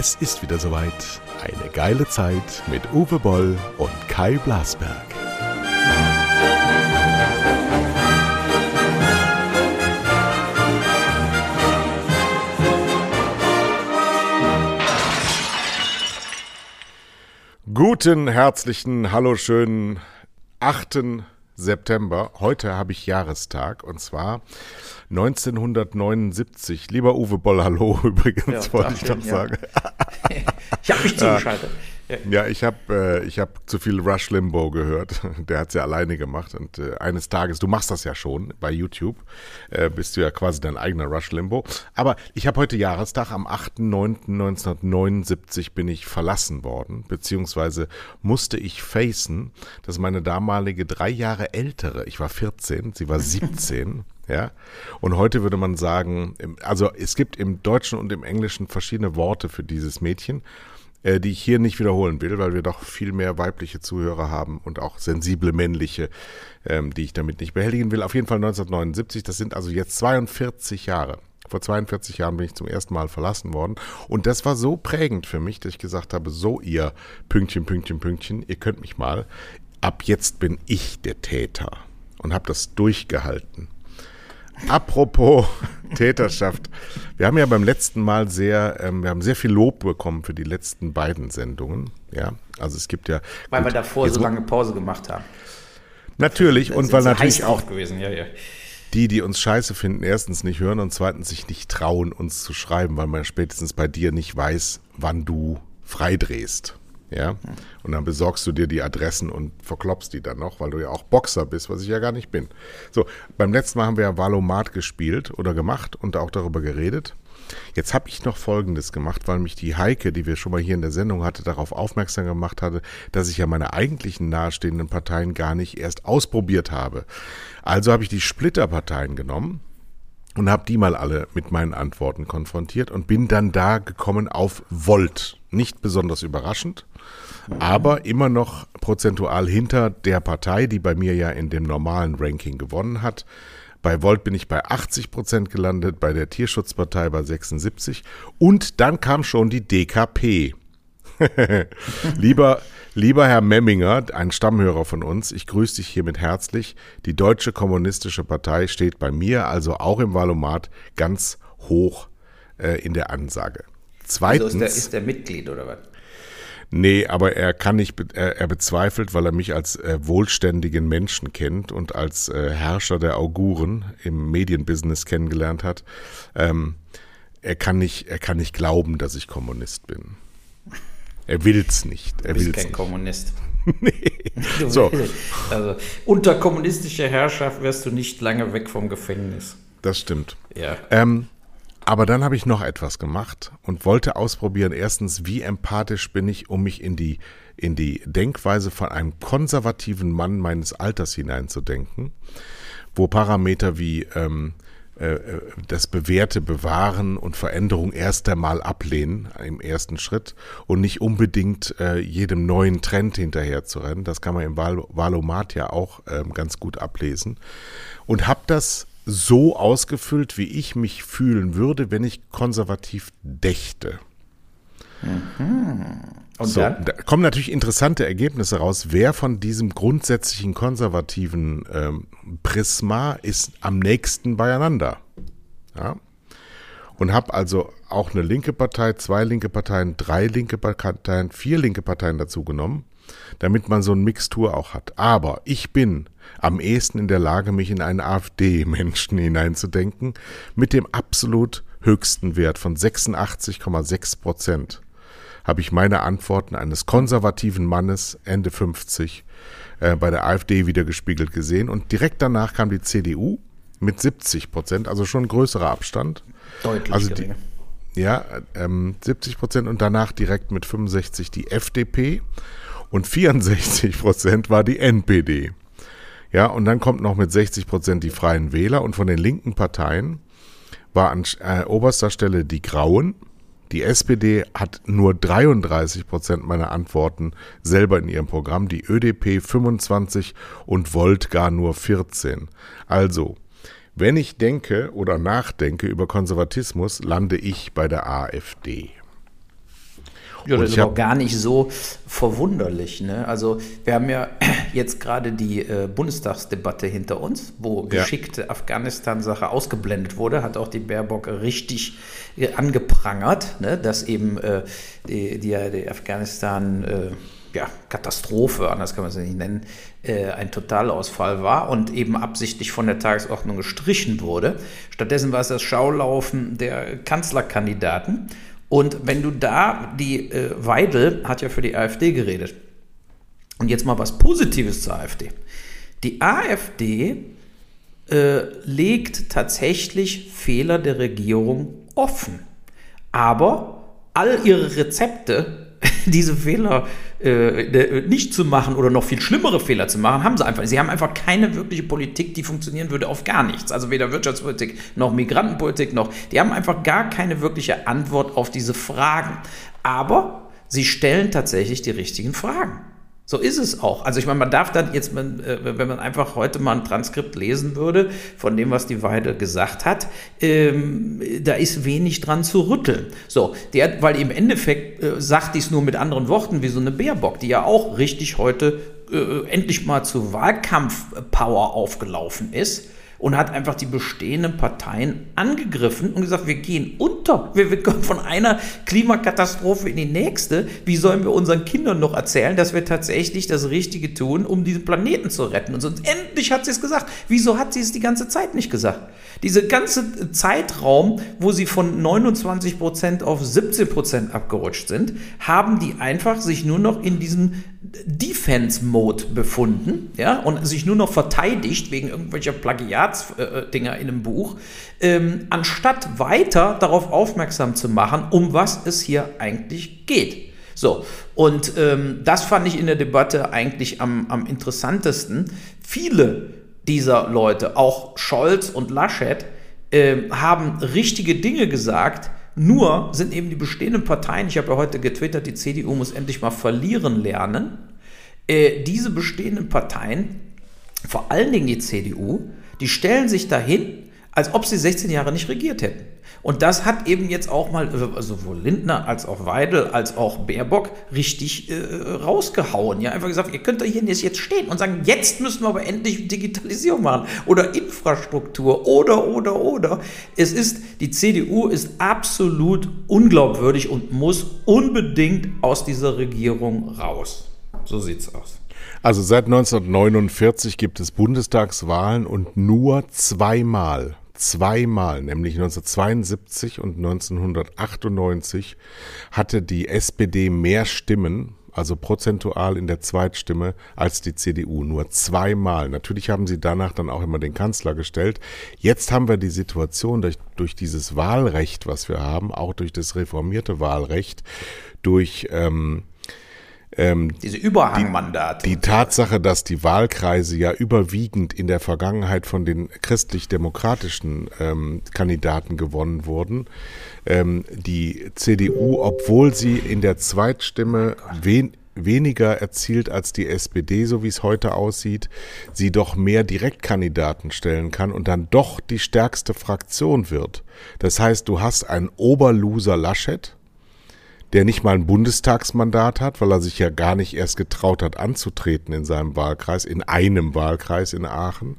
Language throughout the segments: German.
Es ist wieder soweit. Eine geile Zeit mit Uwe Boll und Kai Blasberg. Guten, herzlichen, hallo schönen 8. September. Heute habe ich Jahrestag und zwar 1979. Lieber Uwe Boll, hallo übrigens, ja, wollte ich noch ja. sagen. ich habe mich zugeschaltet. Ja, ich habe äh, ich hab zu viel Rush Limbo gehört. Der hat es ja alleine gemacht. Und äh, eines Tages, du machst das ja schon bei YouTube, äh, bist du ja quasi dein eigener Rush Limbo. Aber ich habe heute Jahrestag, am 8.9.1979 bin ich verlassen worden, beziehungsweise musste ich facen, dass meine damalige drei Jahre ältere, ich war 14, sie war 17, ja. Und heute würde man sagen, also es gibt im Deutschen und im Englischen verschiedene Worte für dieses Mädchen die ich hier nicht wiederholen will, weil wir doch viel mehr weibliche Zuhörer haben und auch sensible männliche, ähm, die ich damit nicht behelligen will. Auf jeden Fall 1979, das sind also jetzt 42 Jahre. Vor 42 Jahren bin ich zum ersten Mal verlassen worden. Und das war so prägend für mich, dass ich gesagt habe, so ihr Pünktchen, Pünktchen, Pünktchen, ihr könnt mich mal. Ab jetzt bin ich der Täter. Und habe das durchgehalten. Apropos Täterschaft. Wir haben ja beim letzten Mal sehr, ähm, wir haben sehr viel Lob bekommen für die letzten beiden Sendungen. Ja, also es gibt ja. Weil gut, wir davor so lange Pause gemacht haben. Natürlich und weil natürlich auch gewesen. Ja, ja. die, die uns scheiße finden, erstens nicht hören und zweitens sich nicht trauen, uns zu schreiben, weil man spätestens bei dir nicht weiß, wann du freidrehst. Ja. Und dann besorgst du dir die Adressen und verklopst die dann noch, weil du ja auch Boxer bist, was ich ja gar nicht bin. So, beim letzten Mal haben wir ja Valomat gespielt oder gemacht und auch darüber geredet. Jetzt habe ich noch Folgendes gemacht, weil mich die Heike, die wir schon mal hier in der Sendung hatte, darauf aufmerksam gemacht hatte, dass ich ja meine eigentlichen nahestehenden Parteien gar nicht erst ausprobiert habe. Also habe ich die Splitterparteien genommen und habe die mal alle mit meinen Antworten konfrontiert und bin dann da gekommen auf Volt. Nicht besonders überraschend, aber immer noch prozentual hinter der Partei, die bei mir ja in dem normalen Ranking gewonnen hat. Bei Volt bin ich bei 80 Prozent gelandet, bei der Tierschutzpartei bei 76 und dann kam schon die DKP. lieber, lieber Herr Memminger, ein Stammhörer von uns, ich grüße dich hiermit herzlich. Die Deutsche Kommunistische Partei steht bei mir, also auch im Wahlomat, ganz hoch äh, in der Ansage. Zweitens. Also ist, der, ist der Mitglied oder was? Nee, aber er kann nicht, er, er bezweifelt, weil er mich als äh, wohlständigen Menschen kennt und als äh, Herrscher der Auguren im Medienbusiness kennengelernt hat. Ähm, er kann nicht, er kann nicht glauben, dass ich Kommunist bin. Er will's nicht. Er du bist will's kein nicht. Kommunist. nee. So. Also unter kommunistischer Herrschaft wärst du nicht lange weg vom Gefängnis. Das stimmt. Ja. Ähm, aber dann habe ich noch etwas gemacht und wollte ausprobieren, erstens, wie empathisch bin ich, um mich in die, in die Denkweise von einem konservativen Mann meines Alters hineinzudenken, wo Parameter wie ähm, äh, äh, das Bewährte bewahren und Veränderung erst einmal ablehnen im ersten Schritt und nicht unbedingt äh, jedem neuen Trend hinterher zu rennen. Das kann man im Wahl Wahlomat ja auch ähm, ganz gut ablesen. Und habe das so ausgefüllt, wie ich mich fühlen würde, wenn ich konservativ dächte. Und So, dann? da kommen natürlich interessante Ergebnisse raus. Wer von diesem grundsätzlichen konservativen ähm, Prisma ist am nächsten beieinander? Ja. Und habe also auch eine linke Partei, zwei linke Parteien, drei linke Parteien, vier linke Parteien dazu genommen, damit man so eine Mixtur auch hat. Aber ich bin am ehesten in der Lage, mich in einen AfD-Menschen hineinzudenken, mit dem absolut höchsten Wert von 86,6 Prozent habe ich meine Antworten eines konservativen Mannes Ende 50 äh, bei der AfD wiedergespiegelt gesehen. Und direkt danach kam die CDU mit 70 Prozent, also schon ein größerer Abstand. Deutlich Also die, ja, ähm, 70 Prozent und danach direkt mit 65 die FDP und 64 Prozent war die NPD. Ja, und dann kommt noch mit 60 Prozent die Freien Wähler und von den linken Parteien war an äh, oberster Stelle die Grauen. Die SPD hat nur 33 Prozent meiner Antworten selber in ihrem Programm, die ÖDP 25 und Volt gar nur 14. Also, wenn ich denke oder nachdenke über Konservatismus, lande ich bei der AfD. Ja, das ist aber gar nicht so verwunderlich. Ne? Also wir haben ja jetzt gerade die äh, Bundestagsdebatte hinter uns, wo ja. geschickte Afghanistan-Sache ausgeblendet wurde, hat auch die Baerbock richtig äh, angeprangert, ne? dass eben äh, die, die, die Afghanistan äh, ja, Katastrophe, anders kann man es nicht nennen, äh, ein Totalausfall war und eben absichtlich von der Tagesordnung gestrichen wurde. Stattdessen war es das Schaulaufen der Kanzlerkandidaten. Und wenn du da, die äh, Weidel hat ja für die AfD geredet. Und jetzt mal was Positives zur AfD. Die AfD äh, legt tatsächlich Fehler der Regierung offen. Aber all ihre Rezepte diese Fehler äh, nicht zu machen oder noch viel schlimmere Fehler zu machen, haben sie einfach. Sie haben einfach keine wirkliche Politik, die funktionieren würde auf gar nichts. Also weder Wirtschaftspolitik noch Migrantenpolitik noch. Die haben einfach gar keine wirkliche Antwort auf diese Fragen. Aber sie stellen tatsächlich die richtigen Fragen. So ist es auch. Also ich meine, man darf dann jetzt, äh, wenn man einfach heute mal ein Transkript lesen würde von dem, was die Weide gesagt hat, ähm, da ist wenig dran zu rütteln. So, der, weil im Endeffekt äh, sagt dies nur mit anderen Worten wie so eine Baerbock, die ja auch richtig heute äh, endlich mal zu Wahlkampfpower aufgelaufen ist und hat einfach die bestehenden Parteien angegriffen und gesagt, wir gehen unter. Wir, wir kommen von einer Klimakatastrophe in die nächste. Wie sollen wir unseren Kindern noch erzählen, dass wir tatsächlich das Richtige tun, um diesen Planeten zu retten? Und sonst endlich hat sie es gesagt. Wieso hat sie es die ganze Zeit nicht gesagt? Diese ganze Zeitraum, wo sie von 29 Prozent auf 17 Prozent abgerutscht sind, haben die einfach sich nur noch in diesem Defense-Mode befunden, ja, und sich nur noch verteidigt wegen irgendwelcher Plagiatsdinger in einem Buch, ähm, anstatt weiter darauf aufmerksam zu machen, um was es hier eigentlich geht. So, und ähm, das fand ich in der Debatte eigentlich am, am interessantesten. Viele dieser Leute, auch Scholz und Laschet, äh, haben richtige Dinge gesagt, nur sind eben die bestehenden Parteien, ich habe ja heute getwittert, die CDU muss endlich mal verlieren lernen. Äh, diese bestehenden Parteien, vor allen Dingen die CDU, die stellen sich dahin, als ob sie 16 Jahre nicht regiert hätten. Und das hat eben jetzt auch mal äh, sowohl Lindner als auch Weidel als auch Baerbock richtig äh, rausgehauen. Ja, einfach gesagt, ihr könnt doch hier jetzt stehen und sagen, jetzt müssen wir aber endlich Digitalisierung machen oder Infrastruktur oder, oder, oder. Es ist, die CDU ist absolut unglaubwürdig und muss unbedingt aus dieser Regierung raus. So sieht's aus. Also seit 1949 gibt es Bundestagswahlen und nur zweimal zweimal, nämlich 1972 und 1998, hatte die SPD mehr Stimmen, also prozentual in der Zweitstimme, als die CDU. Nur zweimal. Natürlich haben sie danach dann auch immer den Kanzler gestellt. Jetzt haben wir die Situation durch, durch dieses Wahlrecht, was wir haben, auch durch das reformierte Wahlrecht, durch ähm, ähm, Diese Überhangmandate. Die, die Tatsache, dass die Wahlkreise ja überwiegend in der Vergangenheit von den christlich-demokratischen ähm, Kandidaten gewonnen wurden. Ähm, die CDU, obwohl sie in der Zweitstimme wen, weniger erzielt als die SPD, so wie es heute aussieht, sie doch mehr Direktkandidaten stellen kann und dann doch die stärkste Fraktion wird. Das heißt, du hast einen Oberloser Laschet, der nicht mal ein Bundestagsmandat hat, weil er sich ja gar nicht erst getraut hat anzutreten in seinem Wahlkreis, in einem Wahlkreis in Aachen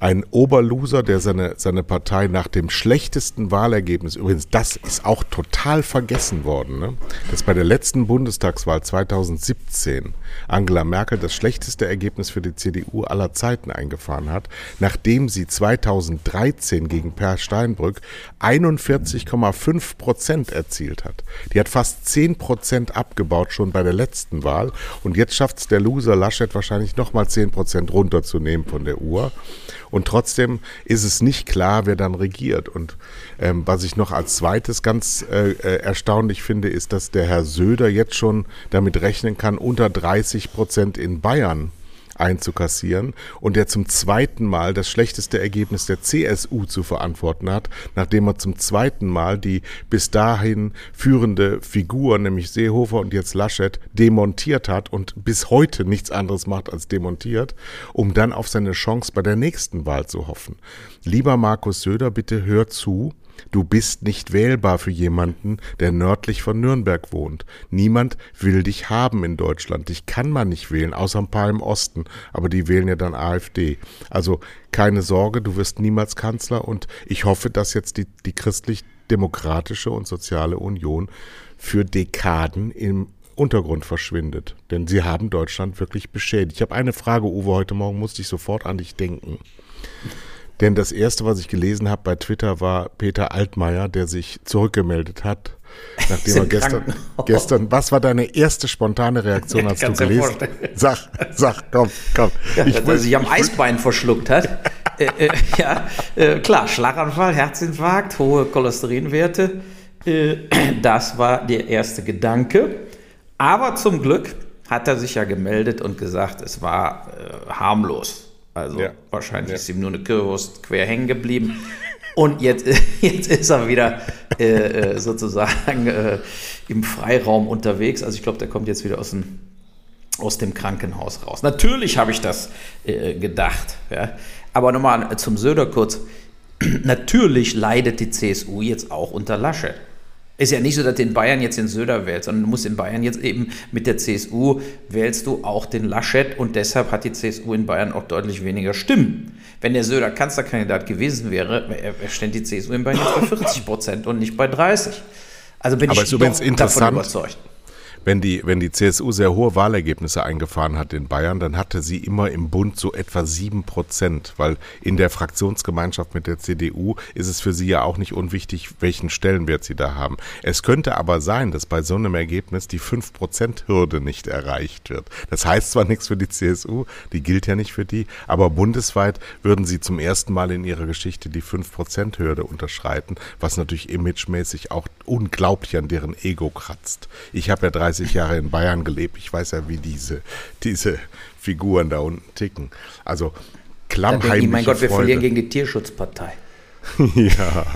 ein Oberloser, der seine, seine Partei nach dem schlechtesten Wahlergebnis, übrigens, das ist auch total vergessen worden, ne? dass bei der letzten Bundestagswahl 2017 Angela Merkel das schlechteste Ergebnis für die CDU aller Zeiten eingefahren hat, nachdem sie 2013 gegen Per Steinbrück 41,5 Prozent erzielt hat. Die hat fast 10 Prozent abgebaut schon bei der letzten Wahl und jetzt schafft es der Loser Laschet wahrscheinlich nochmal 10 Prozent runterzunehmen von der Uhr. Und trotzdem ist es nicht klar, wer dann regiert. Und ähm, was ich noch als zweites ganz äh, äh, erstaunlich finde, ist, dass der Herr Söder jetzt schon damit rechnen kann, unter 30 Prozent in Bayern einzukassieren und der zum zweiten Mal das schlechteste Ergebnis der CSU zu verantworten hat, nachdem er zum zweiten Mal die bis dahin führende Figur, nämlich Seehofer und jetzt Laschet, demontiert hat und bis heute nichts anderes macht als demontiert, um dann auf seine Chance bei der nächsten Wahl zu hoffen. Lieber Markus Söder, bitte hör zu Du bist nicht wählbar für jemanden, der nördlich von Nürnberg wohnt. Niemand will dich haben in Deutschland. Dich kann man nicht wählen, außer ein paar im Osten. Aber die wählen ja dann AfD. Also keine Sorge, du wirst niemals Kanzler. Und ich hoffe, dass jetzt die, die christlich-demokratische und soziale Union für Dekaden im Untergrund verschwindet. Denn sie haben Deutschland wirklich beschädigt. Ich habe eine Frage, Uwe, heute Morgen musste ich sofort an dich denken. Denn das erste, was ich gelesen habe bei Twitter, war Peter Altmaier, der sich zurückgemeldet hat. Nachdem er gestern, gestern, was war deine erste spontane Reaktion, als du gelesen hast? Sag, sag, komm, komm. Ja, ich dass er sich am Eisbein verschluckt hat. äh, äh, ja, äh, klar, Schlaganfall, Herzinfarkt, hohe Cholesterinwerte. Äh, das war der erste Gedanke. Aber zum Glück hat er sich ja gemeldet und gesagt, es war äh, harmlos. Also ja. wahrscheinlich ja. ist ihm nur eine Currywurst quer hängen geblieben. Und jetzt, jetzt ist er wieder äh, äh, sozusagen äh, im Freiraum unterwegs. Also ich glaube, der kommt jetzt wieder aus dem, aus dem Krankenhaus raus. Natürlich habe ich das äh, gedacht. Ja. Aber nochmal zum Söder kurz. Natürlich leidet die CSU jetzt auch unter Laschet. Ist ja nicht so, dass du in Bayern jetzt den Söder wählst, sondern du musst in Bayern jetzt eben mit der CSU wählst du auch den Laschet und deshalb hat die CSU in Bayern auch deutlich weniger Stimmen. Wenn der Söder Kanzlerkandidat gewesen wäre, stand die CSU in Bayern jetzt bei 40 Prozent und nicht bei 30. Also bin Aber ich doch davon überzeugt wenn die, wenn die CSU sehr hohe Wahlergebnisse eingefahren hat in Bayern, dann hatte sie immer im Bund so etwa sieben Prozent, weil in der Fraktionsgemeinschaft mit der CDU ist es für sie ja auch nicht unwichtig, welchen Stellenwert sie da haben. Es könnte aber sein, dass bei so einem Ergebnis die fünf Prozent Hürde nicht erreicht wird. Das heißt zwar nichts für die CSU, die gilt ja nicht für die, aber bundesweit würden sie zum ersten Mal in ihrer Geschichte die fünf Prozent Hürde unterschreiten, was natürlich imagemäßig auch unglaublich an deren Ego kratzt. Ich habe ja 30 30 Jahre in Bayern gelebt. Ich weiß ja, wie diese, diese Figuren da unten ticken. Also klammheimliche Mein Gott, wir Freude. verlieren gegen die Tierschutzpartei. ja.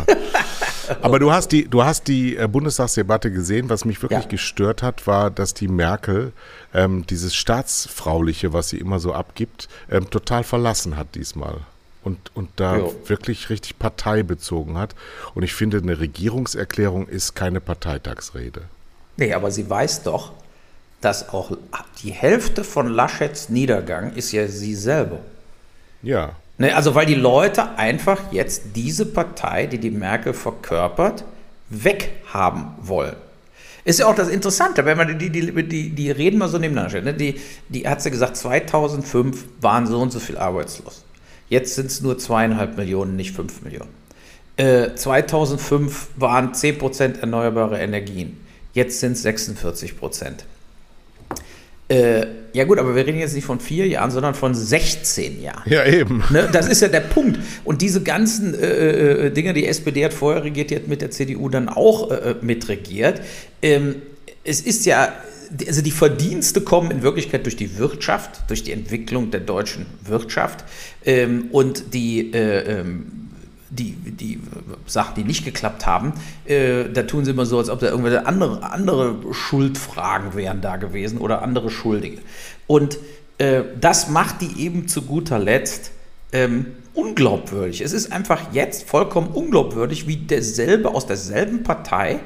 Aber du hast die, du hast die äh, Bundestagsdebatte gesehen. Was mich wirklich ja. gestört hat, war, dass die Merkel ähm, dieses Staatsfrauliche, was sie immer so abgibt, ähm, total verlassen hat diesmal. Und, und da jo. wirklich richtig Partei bezogen hat. Und ich finde, eine Regierungserklärung ist keine Parteitagsrede. Nee, aber sie weiß doch, dass auch die Hälfte von Laschets Niedergang ist ja sie selber. Ja. Nee, also weil die Leute einfach jetzt diese Partei, die die Merkel verkörpert, weghaben wollen. Ist ja auch das Interessante, wenn man die, die, die, die reden mal so nebeneinander stellt. Ne? Die, die hat sie gesagt, 2005 waren so und so viel arbeitslos. Jetzt sind es nur zweieinhalb Millionen, nicht fünf Millionen. Äh, 2005 waren 10% erneuerbare Energien. Jetzt sind es 46 Prozent. Äh, ja gut, aber wir reden jetzt nicht von vier Jahren, sondern von 16 Jahren. Ja, eben. Ne? Das ist ja der Punkt. Und diese ganzen äh, äh, Dinge, die SPD hat vorher regiert, die hat mit der CDU dann auch äh, mitregiert. Ähm, es ist ja, also die Verdienste kommen in Wirklichkeit durch die Wirtschaft, durch die Entwicklung der deutschen Wirtschaft. Ähm, und die äh, ähm, die, die Sachen, die nicht geklappt haben, äh, da tun sie immer so, als ob da irgendwelche andere, andere Schuldfragen wären da gewesen oder andere Schuldige. Und äh, das macht die eben zu guter Letzt ähm, unglaubwürdig. Es ist einfach jetzt vollkommen unglaubwürdig, wie derselbe aus derselben Partei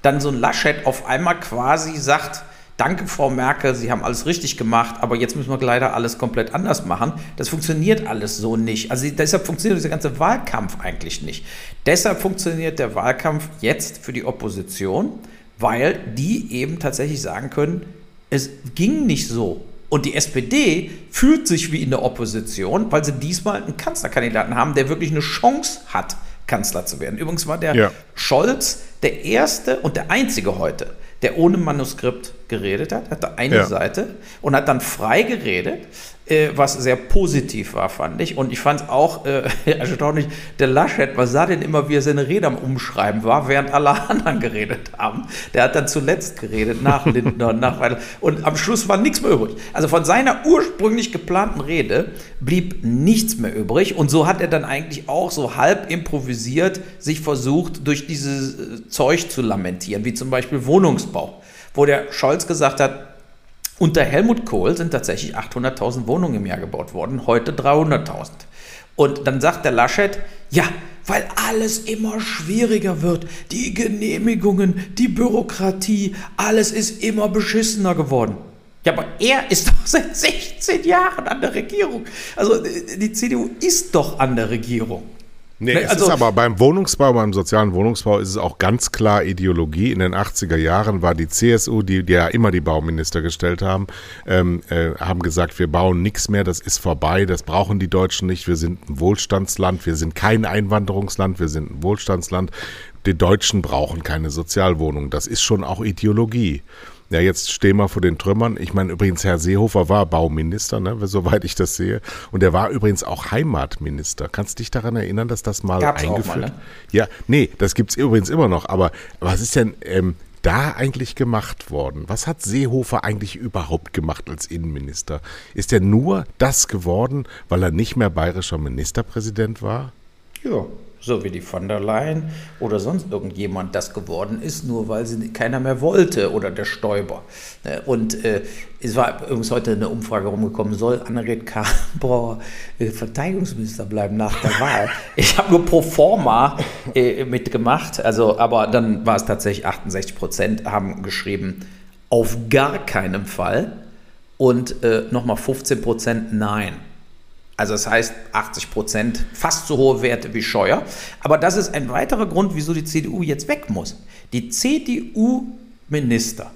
dann so ein Laschet auf einmal quasi sagt, danke Frau Merkel, Sie haben alles richtig gemacht, aber jetzt müssen wir leider alles komplett anders machen. Das funktioniert alles so nicht. Also deshalb funktioniert dieser ganze Wahlkampf eigentlich nicht. Deshalb funktioniert der Wahlkampf jetzt für die Opposition, weil die eben tatsächlich sagen können, es ging nicht so. Und die SPD fühlt sich wie in der Opposition, weil sie diesmal einen Kanzlerkandidaten haben, der wirklich eine Chance hat, Kanzler zu werden. Übrigens war der ja. Scholz der erste und der einzige heute, der ohne Manuskript geredet hat, hatte eine ja. Seite und hat dann frei geredet, äh, was sehr positiv war, fand ich. Und ich fand es auch äh, erstaunlich, der Laschet, was sah denn immer, wie er seine Rede am Umschreiben war, während alle anderen geredet haben. Der hat dann zuletzt geredet, nach Lindner, nach weiter. Und am Schluss war nichts mehr übrig. Also von seiner ursprünglich geplanten Rede blieb nichts mehr übrig. Und so hat er dann eigentlich auch so halb improvisiert sich versucht, durch dieses äh, Zeug zu lamentieren, wie zum Beispiel Wohnungsbau, wo der Scholz gesagt hat, unter Helmut Kohl sind tatsächlich 800.000 Wohnungen im Jahr gebaut worden, heute 300.000. Und dann sagt der Laschet, ja, weil alles immer schwieriger wird. Die Genehmigungen, die Bürokratie, alles ist immer beschissener geworden. Ja, aber er ist doch seit 16 Jahren an der Regierung. Also die CDU ist doch an der Regierung. Nee, es also, ist aber beim Wohnungsbau, beim sozialen Wohnungsbau ist es auch ganz klar Ideologie. In den 80er Jahren war die CSU, die, die ja immer die Bauminister gestellt haben, ähm, äh, haben gesagt, wir bauen nichts mehr, das ist vorbei, das brauchen die Deutschen nicht, wir sind ein Wohlstandsland, wir sind kein Einwanderungsland, wir sind ein Wohlstandsland. Die Deutschen brauchen keine Sozialwohnung. Das ist schon auch Ideologie. Ja, jetzt stehen wir vor den Trümmern. Ich meine, übrigens, Herr Seehofer war Bauminister, ne, soweit ich das sehe. Und er war übrigens auch Heimatminister. Kannst du dich daran erinnern, dass das mal Gab's eingeführt auch mal, ne? Ja, nee, das gibt's übrigens immer noch. Aber was ist denn ähm, da eigentlich gemacht worden? Was hat Seehofer eigentlich überhaupt gemacht als Innenminister? Ist er nur das geworden, weil er nicht mehr bayerischer Ministerpräsident war? Ja, so wie die von der Leyen oder sonst irgendjemand das geworden ist, nur weil sie keiner mehr wollte oder der Stoiber. Äh, und äh, es war übrigens heute eine Umfrage rumgekommen, soll Annegret Karrenbrauer äh, Verteidigungsminister bleiben nach der Wahl? Ich habe nur pro forma äh, mitgemacht, also, aber dann war es tatsächlich 68 Prozent haben geschrieben, auf gar keinen Fall und äh, nochmal 15 Prozent nein. Also das heißt 80 Prozent, fast so hohe Werte wie Scheuer. Aber das ist ein weiterer Grund, wieso die CDU jetzt weg muss. Die CDU-Minister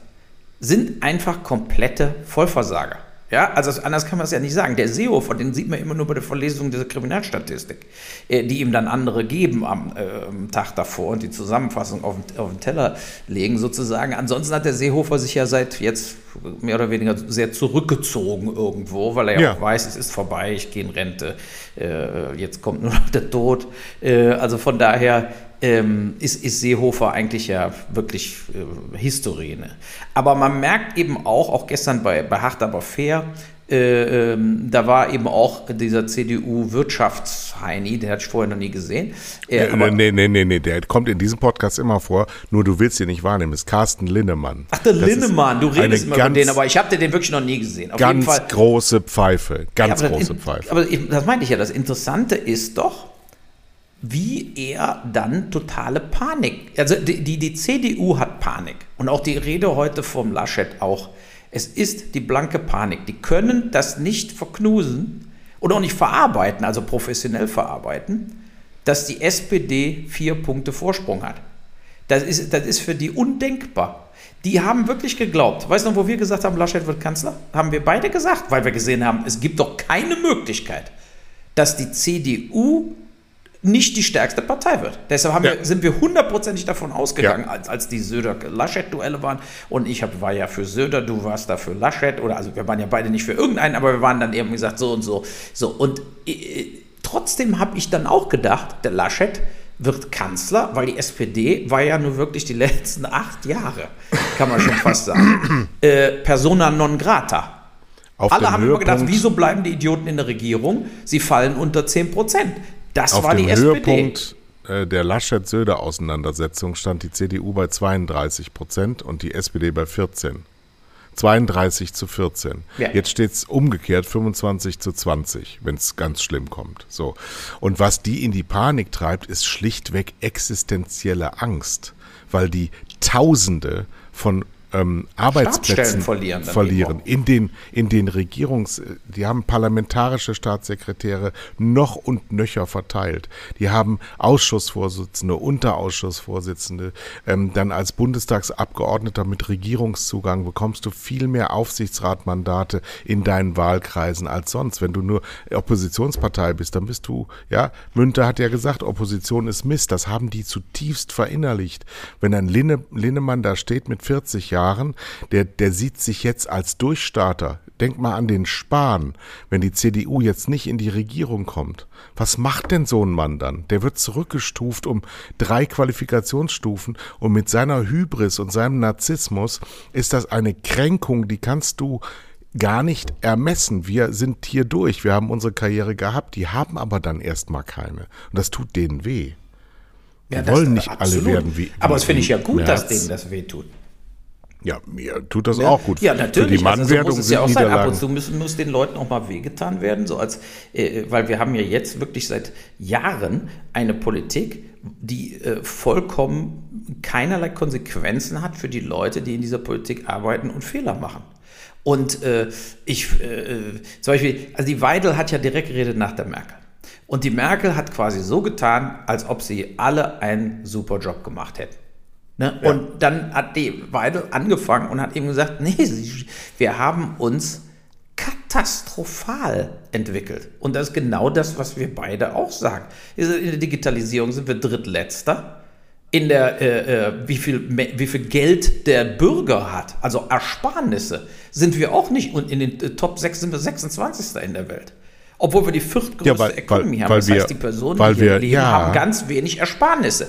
sind einfach komplette Vollversager. Ja, also anders kann man es ja nicht sagen. Der Seehofer, den sieht man immer nur bei der Verlesung dieser Kriminalstatistik, äh, die ihm dann andere geben am, äh, Tag davor und die Zusammenfassung auf, auf den Teller legen sozusagen. Ansonsten hat der Seehofer sich ja seit jetzt mehr oder weniger sehr zurückgezogen irgendwo, weil er ja, ja. auch weiß, es ist vorbei, ich gehe in Rente, äh, jetzt kommt nur noch der Tod. Äh, also von daher ähm, ist, ist Seehofer eigentlich ja wirklich äh, Historie. Aber man merkt eben auch, auch gestern bei, bei Hart aber fair, äh, ähm, da war eben auch dieser CDU-Wirtschaftsheini, der hatte ich vorher noch nie gesehen. Äh, nee, nee, nee, nee, nee, der kommt in diesem Podcast immer vor, nur du willst ihn nicht wahrnehmen, ist Carsten Linnemann. Ach, der das Linnemann, du redest immer von denen, aber ich habe den wirklich noch nie gesehen. Auf ganz große Pfeife, ganz ja, große das, Pfeife. Aber das meinte ich ja, das Interessante ist doch, wie er dann totale Panik, also die, die, die CDU hat Panik und auch die Rede heute vom Laschet auch. Es ist die blanke Panik. Die können das nicht verknusen oder auch nicht verarbeiten, also professionell verarbeiten, dass die SPD vier Punkte Vorsprung hat. Das ist, das ist für die undenkbar. Die haben wirklich geglaubt. Weißt du noch, wo wir gesagt haben, Laschet wird Kanzler? Haben wir beide gesagt, weil wir gesehen haben, es gibt doch keine Möglichkeit, dass die CDU nicht die stärkste Partei wird. Deshalb ja. wir, sind wir hundertprozentig davon ausgegangen, ja. als, als die Söder-Laschet-Duelle waren. Und ich hab, war ja für Söder, du warst da für Laschet. Oder also wir waren ja beide nicht für irgendeinen, aber wir waren dann eben gesagt so und so. So und äh, trotzdem habe ich dann auch gedacht, der Laschet wird Kanzler, weil die SPD war ja nur wirklich die letzten acht Jahre, kann man schon fast sagen, äh, persona non grata. Auf Alle haben immer gedacht, wieso bleiben die Idioten in der Regierung? Sie fallen unter 10 Prozent. Das Auf war die dem Höhepunkt äh, der Laschet-Söder-Auseinandersetzung stand die CDU bei 32 Prozent und die SPD bei 14. 32 zu 14. Ja. Jetzt steht es umgekehrt 25 zu 20, wenn es ganz schlimm kommt. So. Und was die in die Panik treibt, ist schlichtweg existenzielle Angst, weil die Tausende von ähm, Arbeitsplätzen verlieren, verlieren. In den in den Regierungs die haben parlamentarische Staatssekretäre noch und nöcher verteilt. Die haben Ausschussvorsitzende, Unterausschussvorsitzende. Ähm, dann als Bundestagsabgeordneter mit Regierungszugang bekommst du viel mehr Aufsichtsratmandate in deinen Wahlkreisen als sonst. Wenn du nur Oppositionspartei bist, dann bist du ja. Münter hat ja gesagt, Opposition ist Mist. Das haben die zutiefst verinnerlicht. Wenn ein Linne, Linnemann da steht mit 40 Jahren Jahren, der, der sieht sich jetzt als Durchstarter. Denk mal an den Spahn, wenn die CDU jetzt nicht in die Regierung kommt. Was macht denn so ein Mann dann? Der wird zurückgestuft um drei Qualifikationsstufen und mit seiner Hybris und seinem Narzissmus ist das eine Kränkung, die kannst du gar nicht ermessen. Wir sind hier durch, wir haben unsere Karriere gehabt, die haben aber dann erstmal keine. Und das tut denen weh. Die ja, wollen nicht absolut. alle werden wie. Aber es finde ich ja gut, Merz. dass denen das weh tut. Ja, mir tut das ja, auch gut. Ja, natürlich. Für die also, so muss es ja auch sein. Ab und zu muss, muss den Leuten auch mal wehgetan werden, so als, äh, weil wir haben ja jetzt wirklich seit Jahren eine Politik, die äh, vollkommen keinerlei Konsequenzen hat für die Leute, die in dieser Politik arbeiten und Fehler machen. Und äh, ich, äh, zum Beispiel, also die Weidel hat ja direkt geredet nach der Merkel. Und die Merkel hat quasi so getan, als ob sie alle einen super Job gemacht hätten. Ne? Ja. Und dann hat die Weidel angefangen und hat ihm gesagt, nee, wir haben uns katastrophal entwickelt. Und das ist genau das, was wir beide auch sagen. In der Digitalisierung sind wir drittletzter. In der, äh, äh wie, viel, wie viel Geld der Bürger hat, also Ersparnisse, sind wir auch nicht. Und in den äh, Top 6 sind wir 26. in der Welt. Obwohl wir die viertgrößte ja, weil, Economy weil, haben. Das weil heißt, die Personen, die wir, leben, ja. haben ganz wenig Ersparnisse.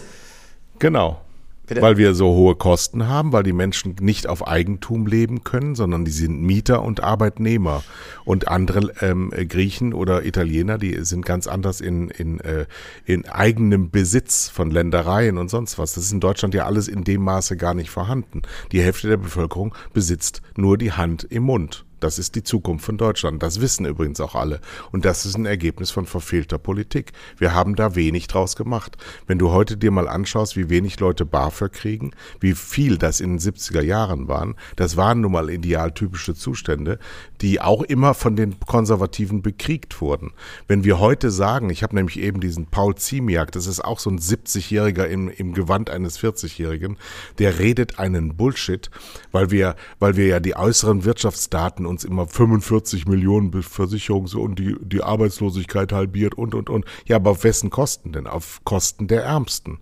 Genau. Bitte? Weil wir so hohe Kosten haben, weil die Menschen nicht auf Eigentum leben können, sondern die sind Mieter und Arbeitnehmer. Und andere ähm, Griechen oder Italiener, die sind ganz anders in, in, äh, in eigenem Besitz von Ländereien und sonst was. Das ist in Deutschland ja alles in dem Maße gar nicht vorhanden. Die Hälfte der Bevölkerung besitzt nur die Hand im Mund. Das ist die Zukunft von Deutschland. Das wissen übrigens auch alle. Und das ist ein Ergebnis von verfehlter Politik. Wir haben da wenig draus gemacht. Wenn du heute dir mal anschaust, wie wenig Leute BAföG kriegen, wie viel das in den 70er Jahren waren, das waren nun mal idealtypische Zustände, die auch immer von den Konservativen bekriegt wurden. Wenn wir heute sagen, ich habe nämlich eben diesen Paul Ziemiak, das ist auch so ein 70-Jähriger im, im Gewand eines 40-Jährigen, der redet einen Bullshit, weil wir, weil wir ja die äußeren Wirtschaftsdaten uns immer 45 Millionen Versicherungs- und die, die Arbeitslosigkeit halbiert und, und, und. Ja, aber auf wessen Kosten denn? Auf Kosten der Ärmsten,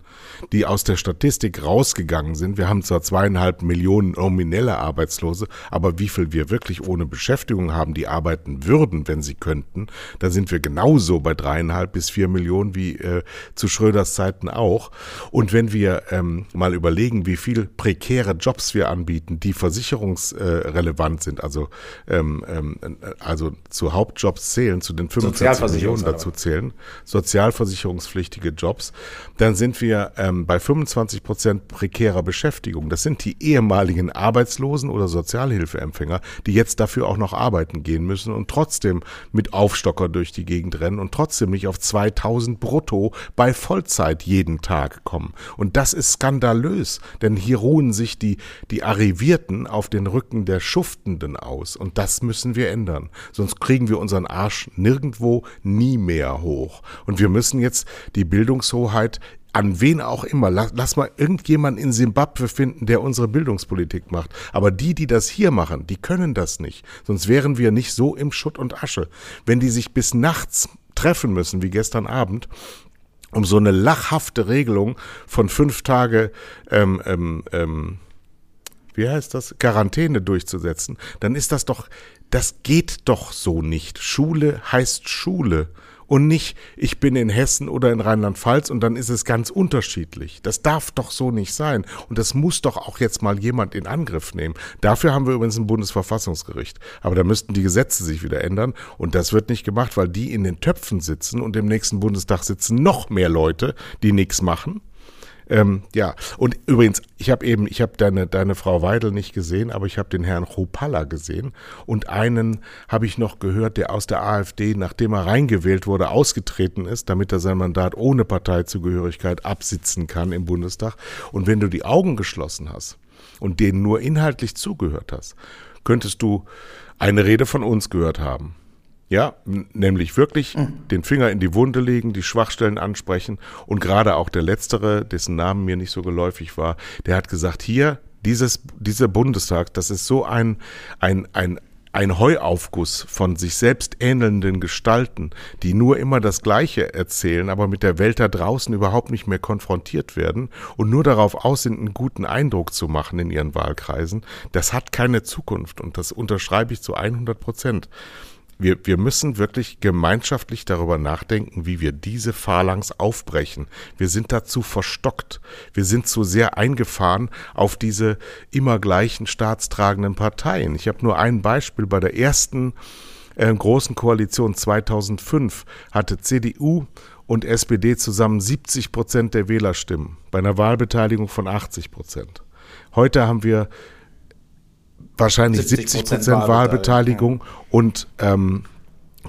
die aus der Statistik rausgegangen sind. Wir haben zwar zweieinhalb Millionen nominelle Arbeitslose, aber wie viel wir wirklich ohne Beschäftigung haben, die arbeiten würden, wenn sie könnten, da sind wir genauso bei dreieinhalb bis vier Millionen wie äh, zu Schröders Zeiten auch. Und wenn wir ähm, mal überlegen, wie viel prekäre Jobs wir anbieten, die versicherungsrelevant sind, also ähm, ähm, also zu Hauptjobs zählen, zu den 45 Millionen dazu zählen, sozialversicherungspflichtige Jobs, dann sind wir ähm, bei 25 Prozent prekärer Beschäftigung. Das sind die ehemaligen Arbeitslosen oder Sozialhilfeempfänger, die jetzt dafür auch noch arbeiten gehen müssen und trotzdem mit Aufstocker durch die Gegend rennen und trotzdem nicht auf 2000 brutto bei Vollzeit jeden Tag kommen. Und das ist skandalös, denn hier ruhen sich die, die Arrivierten auf den Rücken der Schuftenden aus. Und das müssen wir ändern. Sonst kriegen wir unseren Arsch nirgendwo nie mehr hoch. Und wir müssen jetzt die Bildungshoheit an wen auch immer. Lass, lass mal irgendjemanden in Simbabwe finden, der unsere Bildungspolitik macht. Aber die, die das hier machen, die können das nicht. Sonst wären wir nicht so im Schutt und Asche. Wenn die sich bis nachts treffen müssen, wie gestern Abend, um so eine lachhafte Regelung von fünf Tage ähm, ähm, ähm, wie heißt das, Quarantäne durchzusetzen, dann ist das doch, das geht doch so nicht. Schule heißt Schule und nicht, ich bin in Hessen oder in Rheinland-Pfalz und dann ist es ganz unterschiedlich. Das darf doch so nicht sein. Und das muss doch auch jetzt mal jemand in Angriff nehmen. Dafür haben wir übrigens ein Bundesverfassungsgericht. Aber da müssten die Gesetze sich wieder ändern. Und das wird nicht gemacht, weil die in den Töpfen sitzen und im nächsten Bundestag sitzen noch mehr Leute, die nichts machen. Ähm, ja, und übrigens, ich habe eben, ich habe deine, deine Frau Weidel nicht gesehen, aber ich habe den Herrn Chopalla gesehen und einen habe ich noch gehört, der aus der AfD, nachdem er reingewählt wurde, ausgetreten ist, damit er sein Mandat ohne Parteizugehörigkeit absitzen kann im Bundestag. Und wenn du die Augen geschlossen hast und denen nur inhaltlich zugehört hast, könntest du eine Rede von uns gehört haben. Ja, nämlich wirklich mhm. den Finger in die Wunde legen, die Schwachstellen ansprechen. Und gerade auch der Letztere, dessen Namen mir nicht so geläufig war, der hat gesagt, hier, dieses, dieser Bundestag, das ist so ein, ein, ein, ein Heuaufguss von sich selbst ähnelnden Gestalten, die nur immer das Gleiche erzählen, aber mit der Welt da draußen überhaupt nicht mehr konfrontiert werden und nur darauf aus sind, einen guten Eindruck zu machen in ihren Wahlkreisen, das hat keine Zukunft und das unterschreibe ich zu 100 Prozent wir, wir müssen wirklich gemeinschaftlich darüber nachdenken, wie wir diese Phalanx aufbrechen. Wir sind dazu verstockt. Wir sind zu sehr eingefahren auf diese immer gleichen staatstragenden Parteien. Ich habe nur ein Beispiel. Bei der ersten äh, großen Koalition 2005 hatte CDU und SPD zusammen 70 Prozent der Wählerstimmen bei einer Wahlbeteiligung von 80 Prozent. Heute haben wir wahrscheinlich 70 Prozent Wahlbeteiligung und ähm,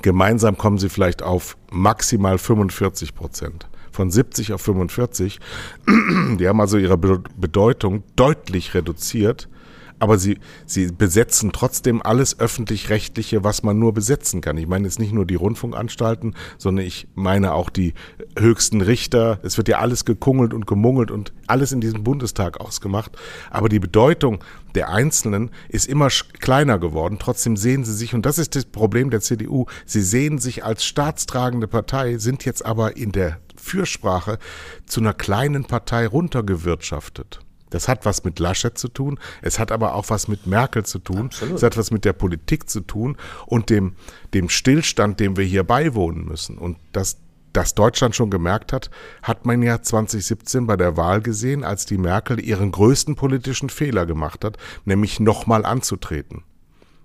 gemeinsam kommen sie vielleicht auf maximal 45 Prozent. Von 70 auf 45. Die haben also ihre Bedeutung deutlich reduziert aber sie, sie besetzen trotzdem alles öffentlich-rechtliche, was man nur besetzen kann. Ich meine jetzt nicht nur die Rundfunkanstalten, sondern ich meine auch die höchsten Richter. Es wird ja alles gekungelt und gemungelt und alles in diesem Bundestag ausgemacht. Aber die Bedeutung der Einzelnen ist immer kleiner geworden. Trotzdem sehen sie sich, und das ist das Problem der CDU, sie sehen sich als staatstragende Partei, sind jetzt aber in der Fürsprache zu einer kleinen Partei runtergewirtschaftet. Das hat was mit Laschet zu tun, es hat aber auch was mit Merkel zu tun, Absolut. es hat was mit der Politik zu tun und dem, dem Stillstand, dem wir hier beiwohnen müssen. Und das, das Deutschland schon gemerkt hat, hat man ja 2017 bei der Wahl gesehen, als die Merkel ihren größten politischen Fehler gemacht hat, nämlich nochmal anzutreten.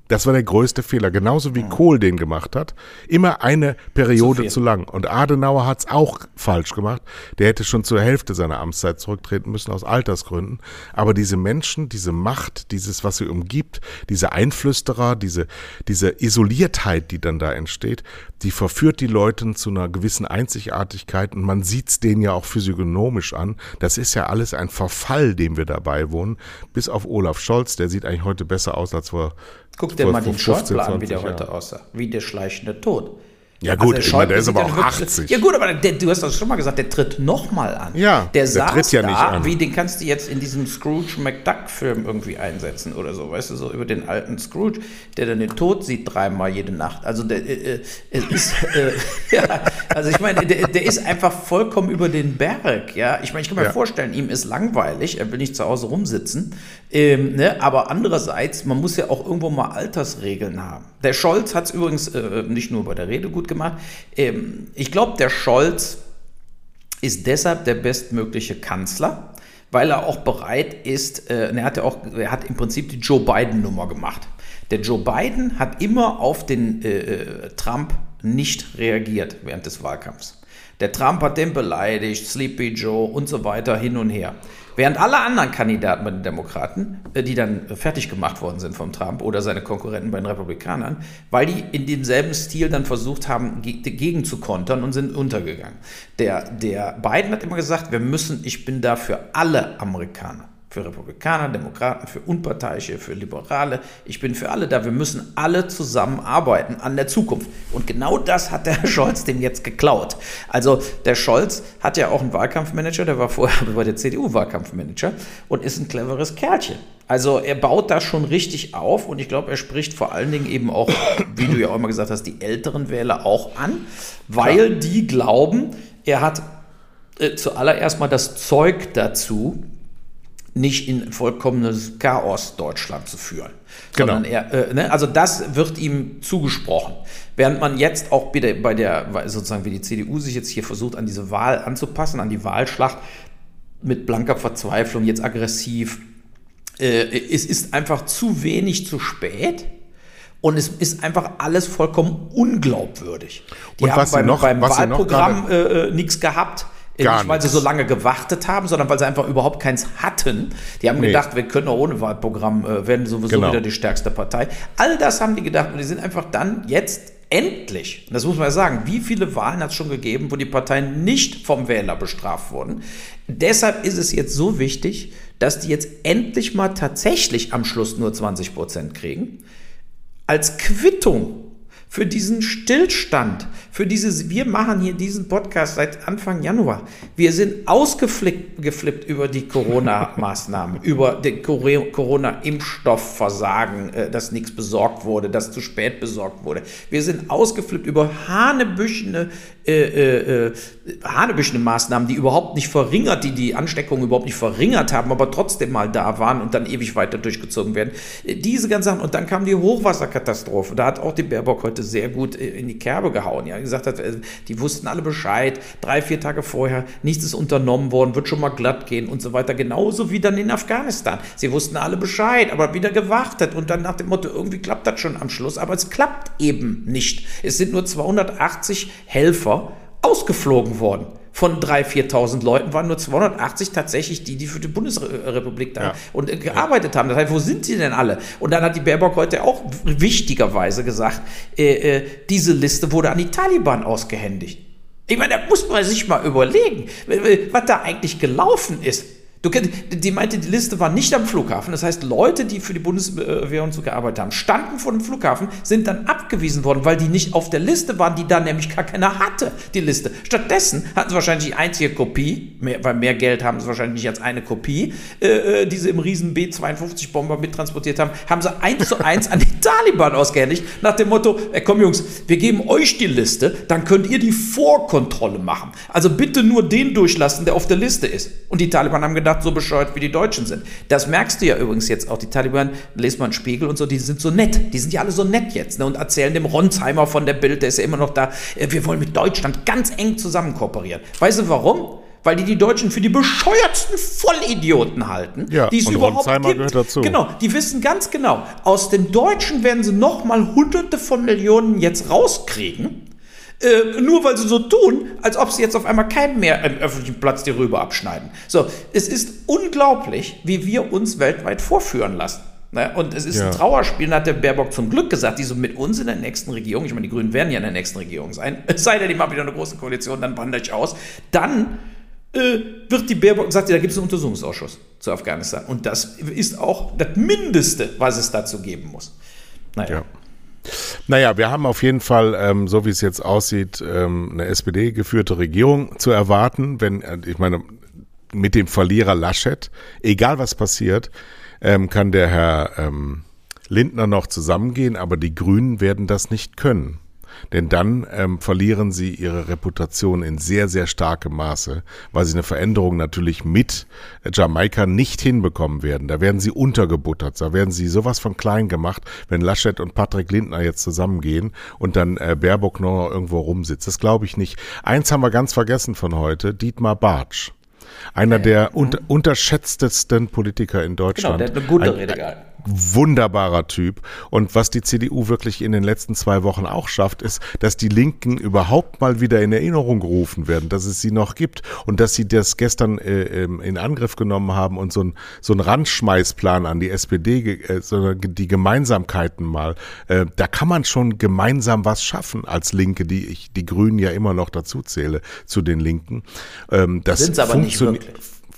Das war der größte Fehler, genauso wie Kohl den gemacht hat. Immer eine Periode zu, zu lang. Und Adenauer hat es auch falsch gemacht. Der hätte schon zur Hälfte seiner Amtszeit zurücktreten müssen aus Altersgründen. Aber diese Menschen, diese Macht, dieses, was sie umgibt, diese Einflüsterer, diese, diese Isoliertheit, die dann da entsteht, die verführt die Leute zu einer gewissen Einzigartigkeit. Und man sieht es denen ja auch physiognomisch an. Das ist ja alles ein Verfall, dem wir dabei wohnen. Bis auf Olaf Scholz, der sieht eigentlich heute besser aus als vor Guck dir mal den Schäuble an, wie der heute aussah. Wie der schleichende Tod. Ja gut, also der, der ist aber auch 80. Ja gut, aber der, du hast das schon mal gesagt, der tritt nochmal an. Ja, der, der saß tritt ja da, nicht an. Wie, den kannst du jetzt in diesem Scrooge McDuck-Film irgendwie einsetzen oder so, weißt du, so über den alten Scrooge, der dann den Tod sieht dreimal jede Nacht. Also der äh, äh, ist, äh, ja, also ich meine, der, der, ist einfach vollkommen über den Berg, ja. Ich meine, ich kann mir ja. vorstellen, ihm ist langweilig, er will nicht zu Hause rumsitzen, ähm, ne? aber andererseits, man muss ja auch irgendwo mal Altersregeln haben. Der Scholz hat es übrigens äh, nicht nur bei der Rede gut gemacht. Ähm, ich glaube, der Scholz ist deshalb der bestmögliche Kanzler, weil er auch bereit ist, äh, er hat ja auch, er hat im Prinzip die Joe Biden-Nummer gemacht. Der Joe Biden hat immer auf den äh, äh Trump nicht reagiert während des Wahlkampfs. Der Trump hat den beleidigt, Sleepy Joe und so weiter hin und her. Während alle anderen Kandidaten bei den Demokraten, äh, die dann fertig gemacht worden sind vom Trump oder seine Konkurrenten bei den Republikanern, weil die in demselben Stil dann versucht haben, gegen zu kontern und sind untergegangen. Der, der Biden hat immer gesagt, wir müssen, ich bin da für alle Amerikaner für Republikaner, Demokraten, für Unparteiische, für Liberale. Ich bin für alle da. Wir müssen alle zusammenarbeiten an der Zukunft. Und genau das hat der Scholz dem jetzt geklaut. Also der Scholz hat ja auch einen Wahlkampfmanager, der war vorher bei der CDU Wahlkampfmanager und ist ein cleveres Kerlchen. Also er baut das schon richtig auf und ich glaube, er spricht vor allen Dingen eben auch, wie du ja auch immer gesagt hast, die älteren Wähler auch an, weil Klar. die glauben, er hat äh, zuallererst mal das Zeug dazu, nicht in vollkommenes Chaos Deutschland zu führen. Genau. Er, äh, ne, also das wird ihm zugesprochen. Während man jetzt auch bitte bei der, sozusagen wie die CDU sich jetzt hier versucht, an diese Wahl anzupassen, an die Wahlschlacht, mit blanker Verzweiflung, jetzt aggressiv. Äh, es ist einfach zu wenig zu spät. Und es ist einfach alles vollkommen unglaubwürdig. Die und haben beim, noch, beim Wahlprogramm äh, äh nichts gehabt. Gar nicht, weil sie so lange gewartet haben, sondern weil sie einfach überhaupt keins hatten. Die haben nee. gedacht, wir können auch ohne Wahlprogramm, äh, werden sowieso genau. wieder die stärkste Partei. All das haben die gedacht und die sind einfach dann jetzt endlich, das muss man ja sagen, wie viele Wahlen hat es schon gegeben, wo die Parteien nicht vom Wähler bestraft wurden. Deshalb ist es jetzt so wichtig, dass die jetzt endlich mal tatsächlich am Schluss nur 20 Prozent kriegen. Als Quittung für diesen Stillstand, für dieses, wir machen hier diesen Podcast seit Anfang Januar. Wir sind ausgeflippt über die Corona-Maßnahmen, über den Corona-Impfstoffversagen, äh, dass nichts besorgt wurde, dass zu spät besorgt wurde. Wir sind ausgeflippt über hanebüchene äh, äh, äh, hanebüchene Maßnahmen, die überhaupt nicht verringert, die die Ansteckung überhaupt nicht verringert haben, aber trotzdem mal da waren und dann ewig weiter durchgezogen werden. Äh, diese ganzen Sachen. Und dann kam die Hochwasserkatastrophe. Da hat auch die Baerbock heute sehr gut äh, in die Kerbe gehauen. Ja, gesagt hat, die wussten alle Bescheid. Drei, vier Tage vorher, nichts ist unternommen worden, wird schon mal glatt gehen und so weiter. Genauso wie dann in Afghanistan. Sie wussten alle Bescheid, aber wieder gewartet und dann nach dem Motto, irgendwie klappt das schon am Schluss. Aber es klappt eben nicht. Es sind nur 280 Helfer Helfer ausgeflogen worden von 3.000, 4.000 Leuten waren nur 280 tatsächlich die, die für die Bundesrepublik da ja. und äh, gearbeitet haben. Das heißt, wo sind sie denn alle? Und dann hat die Baerbock heute auch wichtigerweise gesagt, äh, äh, diese Liste wurde an die Taliban ausgehändigt. Ich meine, da muss man sich mal überlegen, was da eigentlich gelaufen ist. Du, die meinte, die Liste war nicht am Flughafen. Das heißt, Leute, die für die Bundeswehr und so gearbeitet haben, standen vor dem Flughafen, sind dann abgewiesen worden, weil die nicht auf der Liste waren, die da nämlich gar keiner hatte, die Liste. Stattdessen hatten sie wahrscheinlich die einzige Kopie, mehr, weil mehr Geld haben sie wahrscheinlich nicht als eine Kopie, äh, äh die sie im riesen B-52-Bomber mittransportiert haben, haben sie eins zu eins an die Taliban ausgehändigt, nach dem Motto, ey, komm Jungs, wir geben euch die Liste, dann könnt ihr die Vorkontrolle machen. Also bitte nur den durchlassen, der auf der Liste ist. Und die Taliban haben gedacht, gedacht, so bescheuert wie die Deutschen sind. Das merkst du ja übrigens jetzt auch. Die Taliban, lest einen Spiegel und so, die sind so nett. Die sind ja alle so nett jetzt ne, und erzählen dem Ronsheimer von der Bild, der ist ja immer noch da, äh, wir wollen mit Deutschland ganz eng zusammen kooperieren. Weißt du warum? weil die die Deutschen für die bescheuertsten Vollidioten halten, ja, die es und überhaupt Ronsheimer gibt. Gehört dazu. Genau, die wissen ganz genau, aus den Deutschen werden sie noch mal Hunderte von Millionen jetzt rauskriegen äh, nur weil sie so tun, als ob sie jetzt auf einmal keinen mehr im öffentlichen Platz die Rübe abschneiden. So, es ist unglaublich, wie wir uns weltweit vorführen lassen. Ne? Und es ist ja. ein Trauerspiel, hat der Baerbock zum Glück gesagt, die so mit uns in der nächsten Regierung, ich meine, die Grünen werden ja in der nächsten Regierung sein, es sei denn, die machen wieder eine große Koalition, dann wandere ich aus, dann äh, wird die Baerbock, sagt sie, da gibt es einen Untersuchungsausschuss zu Afghanistan. Und das ist auch das Mindeste, was es dazu geben muss. Naja. Ja. Naja, wir haben auf jeden Fall, ähm, so wie es jetzt aussieht, ähm, eine SPD-geführte Regierung zu erwarten, wenn, äh, ich meine, mit dem Verlierer Laschet, egal was passiert, ähm, kann der Herr ähm, Lindner noch zusammengehen, aber die Grünen werden das nicht können. Denn dann ähm, verlieren sie ihre Reputation in sehr, sehr starkem Maße, weil sie eine Veränderung natürlich mit Jamaika nicht hinbekommen werden. Da werden sie untergebuttert, da werden sie sowas von klein gemacht, wenn Laschet und Patrick Lindner jetzt zusammengehen und dann äh, Baerbock noch irgendwo rumsitzt. Das glaube ich nicht. Eins haben wir ganz vergessen von heute, Dietmar Bartsch. Einer der unter, unterschätztesten Politiker in Deutschland. Genau, der hat eine gute Rede gehalten wunderbarer Typ. Und was die CDU wirklich in den letzten zwei Wochen auch schafft, ist, dass die Linken überhaupt mal wieder in Erinnerung gerufen werden, dass es sie noch gibt und dass sie das gestern äh, ähm, in Angriff genommen haben und so ein so ein Randschmeißplan an die SPD, äh, sondern die Gemeinsamkeiten mal. Äh, da kann man schon gemeinsam was schaffen als Linke, die ich die Grünen ja immer noch dazu zähle zu den Linken. Ähm, das Sind aber nicht wirklich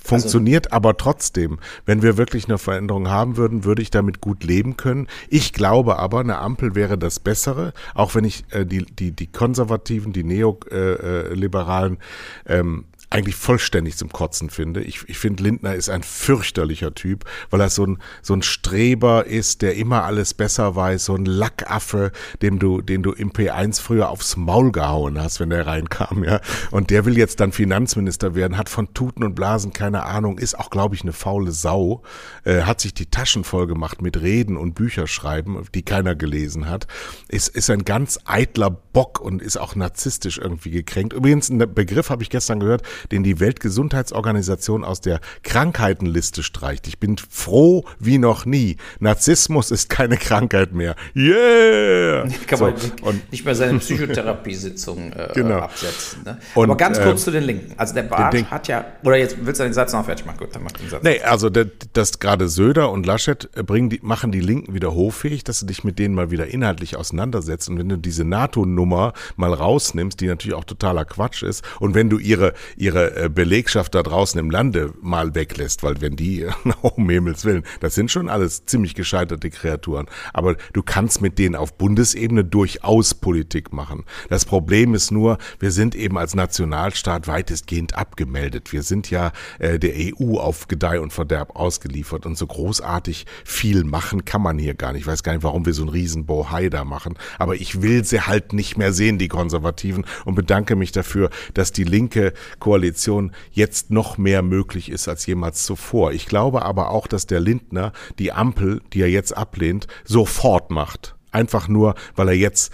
funktioniert also, aber trotzdem. Wenn wir wirklich eine Veränderung haben würden, würde ich damit gut leben können. Ich glaube aber, eine Ampel wäre das Bessere, auch wenn ich äh, die, die, die Konservativen, die Neoliberalen äh, ähm, eigentlich vollständig zum Kotzen finde. Ich, ich finde, Lindner ist ein fürchterlicher Typ, weil er so ein, so ein Streber ist, der immer alles besser weiß, so ein Lackaffe, dem du, den du im P1 früher aufs Maul gehauen hast, wenn der reinkam, ja. Und der will jetzt dann Finanzminister werden, hat von Tuten und Blasen keine Ahnung, ist auch, glaube ich, eine faule Sau, äh, hat sich die Taschen voll gemacht mit Reden und Bücherschreiben, die keiner gelesen hat, ist, ist ein ganz eitler Bock und ist auch narzisstisch irgendwie gekränkt. Übrigens, ein Begriff habe ich gestern gehört, den die Weltgesundheitsorganisation aus der Krankheitenliste streicht. Ich bin froh wie noch nie. Narzissmus ist keine Krankheit mehr. Yeah! Kann so, man nicht, nicht mehr seine Psychotherapiesitzung äh, genau. absetzen. Ne? Und, Aber ganz kurz äh, zu den Linken. Also der Barsch hat ja, oder jetzt willst du den Satz noch fertig machen? Gut, dann mach den Satz. Nee, also das, das gerade Söder und Laschet äh, bringen die, machen die Linken wieder hoffähig, dass du dich mit denen mal wieder inhaltlich auseinandersetzt. Und wenn du diese NATO-Nummer mal rausnimmst, die natürlich auch totaler Quatsch ist, und wenn du ihre, ihre ihre äh, Belegschaft da draußen im Lande mal weglässt, weil wenn die, um Himmels Willen, das sind schon alles ziemlich gescheiterte Kreaturen. Aber du kannst mit denen auf Bundesebene durchaus Politik machen. Das Problem ist nur, wir sind eben als Nationalstaat weitestgehend abgemeldet. Wir sind ja äh, der EU auf Gedeih und Verderb ausgeliefert und so großartig viel machen kann man hier gar nicht. Ich weiß gar nicht, warum wir so einen riesen Bohai da machen. Aber ich will sie halt nicht mehr sehen, die Konservativen, und bedanke mich dafür, dass die linke Koalition Koalition jetzt noch mehr möglich ist als jemals zuvor. Ich glaube aber auch, dass der Lindner die Ampel, die er jetzt ablehnt, sofort macht. Einfach nur, weil er jetzt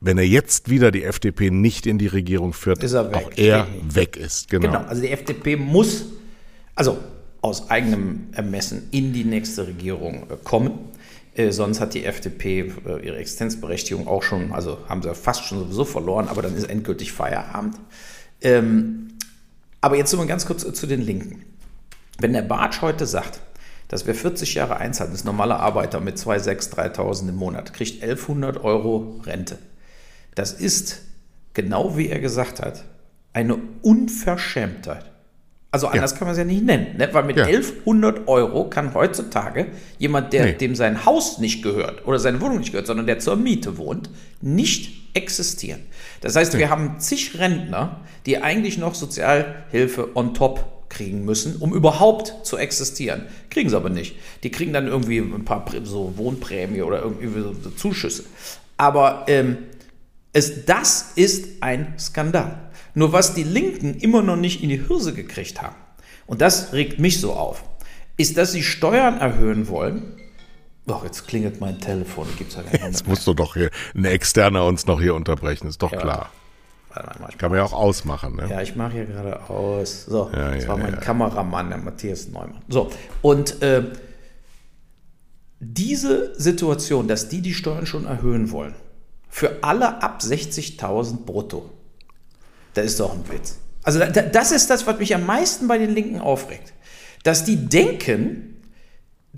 wenn er jetzt wieder die FDP nicht in die Regierung führt, er auch er weg ist. Genau. genau. Also die FDP muss, also aus eigenem Ermessen in die nächste Regierung äh, kommen. Äh, sonst hat die FDP äh, ihre Existenzberechtigung auch schon, also haben sie fast schon sowieso verloren, aber dann ist endgültig Feierabend. Ähm, Aber jetzt nur mal ganz kurz zu den Linken. Wenn der Bartsch heute sagt, dass wer 40 Jahre einzahlt, ist normaler Arbeiter mit 2.600, 3.000 im Monat, kriegt 1.100 Euro Rente. Das ist, genau wie er gesagt hat, eine Unverschämtheit. Also anders ja. kann man es ja nicht nennen, ne? weil mit ja. 1100 Euro kann heutzutage jemand, der, nee. dem sein Haus nicht gehört oder seine Wohnung nicht gehört, sondern der zur Miete wohnt, nicht existieren. Das heißt, wir haben zig Rentner, die eigentlich noch Sozialhilfe on top kriegen müssen, um überhaupt zu existieren. Kriegen sie aber nicht. Die kriegen dann irgendwie ein paar so Wohnprämie oder irgendwie so Zuschüsse. Aber ähm, es, das ist ein Skandal. Nur was die Linken immer noch nicht in die Hirse gekriegt haben, und das regt mich so auf, ist, dass sie Steuern erhöhen wollen. Doch, jetzt klingelt mein Telefon. Gibt's ja jetzt musst du doch hier ein Externer uns noch hier unterbrechen, ist doch ja. klar. Warte mal, Kann man ja auch ausmachen. Ne? Ja, ich mache hier gerade aus. So, ja, das ja, war mein. Kameramann, der Matthias Neumann. So, und äh, diese Situation, dass die die Steuern schon erhöhen wollen, für alle ab 60.000 brutto, das ist doch ein Witz. Also das ist das, was mich am meisten bei den Linken aufregt. Dass die denken,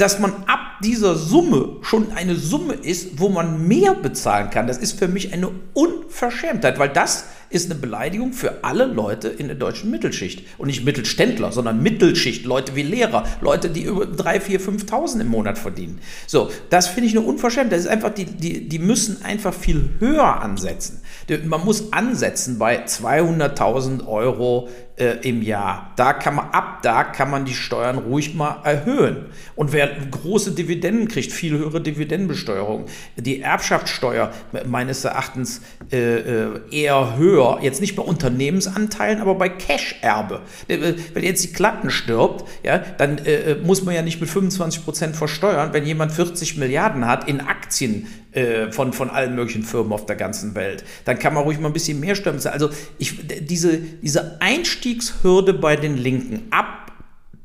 dass man ab dieser Summe schon eine Summe ist, wo man mehr bezahlen kann. Das ist für mich eine Unverschämtheit, weil das ist eine Beleidigung für alle Leute in der deutschen Mittelschicht. Und nicht Mittelständler, sondern Mittelschicht, Leute wie Lehrer, Leute, die über 3, 4, 5.000 im Monat verdienen. So, das finde ich eine Unverschämtheit. Das ist einfach, die, die, die müssen einfach viel höher ansetzen. Man muss ansetzen bei 200.000 Euro äh, im Jahr. Da kann man, ab da kann man die Steuern ruhig mal erhöhen. Und wer große Dividenden kriegt, viel höhere Dividendenbesteuerung, die Erbschaftssteuer meines Erachtens äh, äh eher höher, jetzt nicht bei Unternehmensanteilen, aber bei Cash-Erbe. Äh, wenn jetzt die Klatten stirbt, ja, dann äh, muss man ja nicht mit 25 Prozent versteuern, wenn jemand 40 Milliarden hat in Aktien äh, von, von allen möglichen Firmen auf der ganzen Welt. Dann kann man ruhig mal ein bisschen mehr Steuern Also ich, diese, diese Einstiegshürde bei den Linken, ab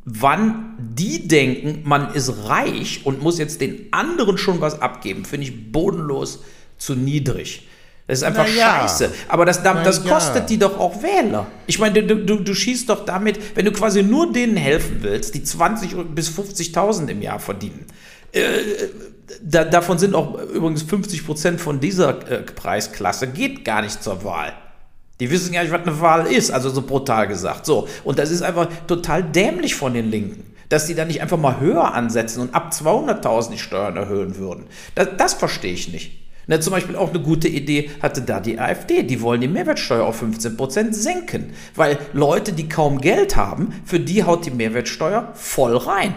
wann die denken, man ist reich und muss jetzt den anderen schon was abgeben, finde ich bodenlos zu niedrig. Das ist einfach ja. scheiße. Aber das, das kostet ja. die doch auch Wähler. Ich meine, du, du, du schießt doch damit, wenn du quasi nur denen helfen willst, die 20 bis 50.000 im Jahr verdienen. Äh, da, davon sind auch übrigens 50 Prozent von dieser äh, Preisklasse geht gar nicht zur Wahl. Die wissen gar nicht, was eine Wahl ist, also so brutal gesagt. So. Und das ist einfach total dämlich von den Linken, dass die da nicht einfach mal höher ansetzen und ab 200.000 die Steuern erhöhen würden. Das, das verstehe ich nicht. Na, zum Beispiel auch eine gute Idee hatte da die AfD. Die wollen die Mehrwertsteuer auf 15% senken. Weil Leute, die kaum Geld haben, für die haut die Mehrwertsteuer voll rein.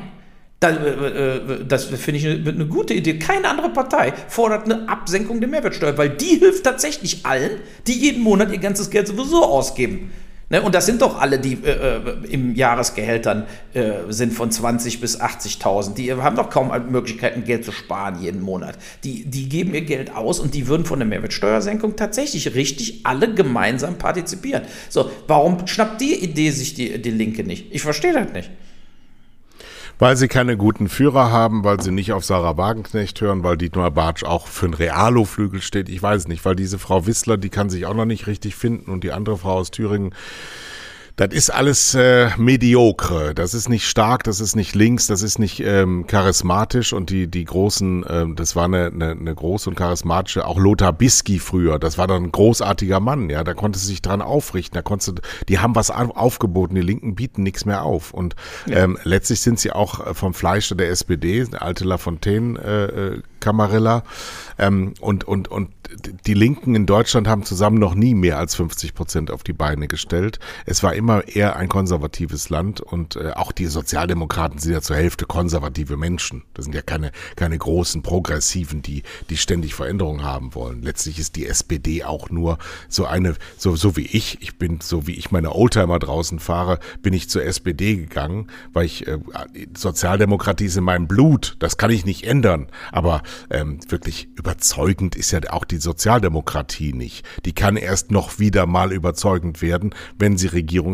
Das, äh, äh, das finde ich eine, gute Idee. Keine andere Partei fordert eine Absenkung der Mehrwertsteuer, weil die hilft tatsächlich allen, die jeden Monat ihr ganzes Geld sowieso ausgeben. Ne? Und das sind doch alle, die äh, äh im Jahresgehältern äh, sind von 20 bis 80.000. Die haben doch kaum Möglichkeiten, Geld zu sparen jeden Monat. Die, die geben ihr Geld aus und die würden von der Mehrwertsteuersenkung tatsächlich richtig alle gemeinsam partizipieren. So, warum schnappt die Idee sich die, die Linke nicht? Ich verstehe das nicht. Weil sie keine guten Führer haben, weil sie nicht auf Sarah Wagenknecht hören, weil Dietmar Bartsch auch für ein Realo-Flügel steht. Ich weiß nicht, weil diese Frau Wissler, die kann sich auch noch nicht richtig finden und die andere Frau aus Thüringen, das ist alles äh, mediocre. Das ist nicht stark, das ist nicht links, das ist nicht ähm, charismatisch und die die großen, ähm, das war eine, eine, eine große und charismatische, auch Lothar Bisky früher. Das war dann ein großartiger Mann, ja. Da konnte sie sich dran aufrichten. Da konnte, die haben was aufgeboten. Die Linken bieten nichts mehr auf. Und ja. ähm, letztlich sind sie auch äh, vom Fleische der SPD, der alte Lafontaine äh, äh, Camarilla. Ähm, und und und die Linken in Deutschland haben zusammen noch nie mehr als 50 Prozent auf die Beine gestellt. Es war immer eher ein konservatives Land und äh, auch die Sozialdemokraten sind ja zur Hälfte konservative Menschen. Das sind ja keine, keine großen Progressiven, die, die ständig Veränderungen haben wollen. Letztlich ist die SPD auch nur so eine, so, so wie ich, ich bin, so wie ich meine Oldtimer draußen fahre, bin ich zur SPD gegangen, weil ich, äh, Sozialdemokratie ist in meinem Blut, das kann ich nicht ändern. Aber ähm, wirklich überzeugend ist ja auch die Sozialdemokratie nicht. Die kann erst noch wieder mal überzeugend werden, wenn sie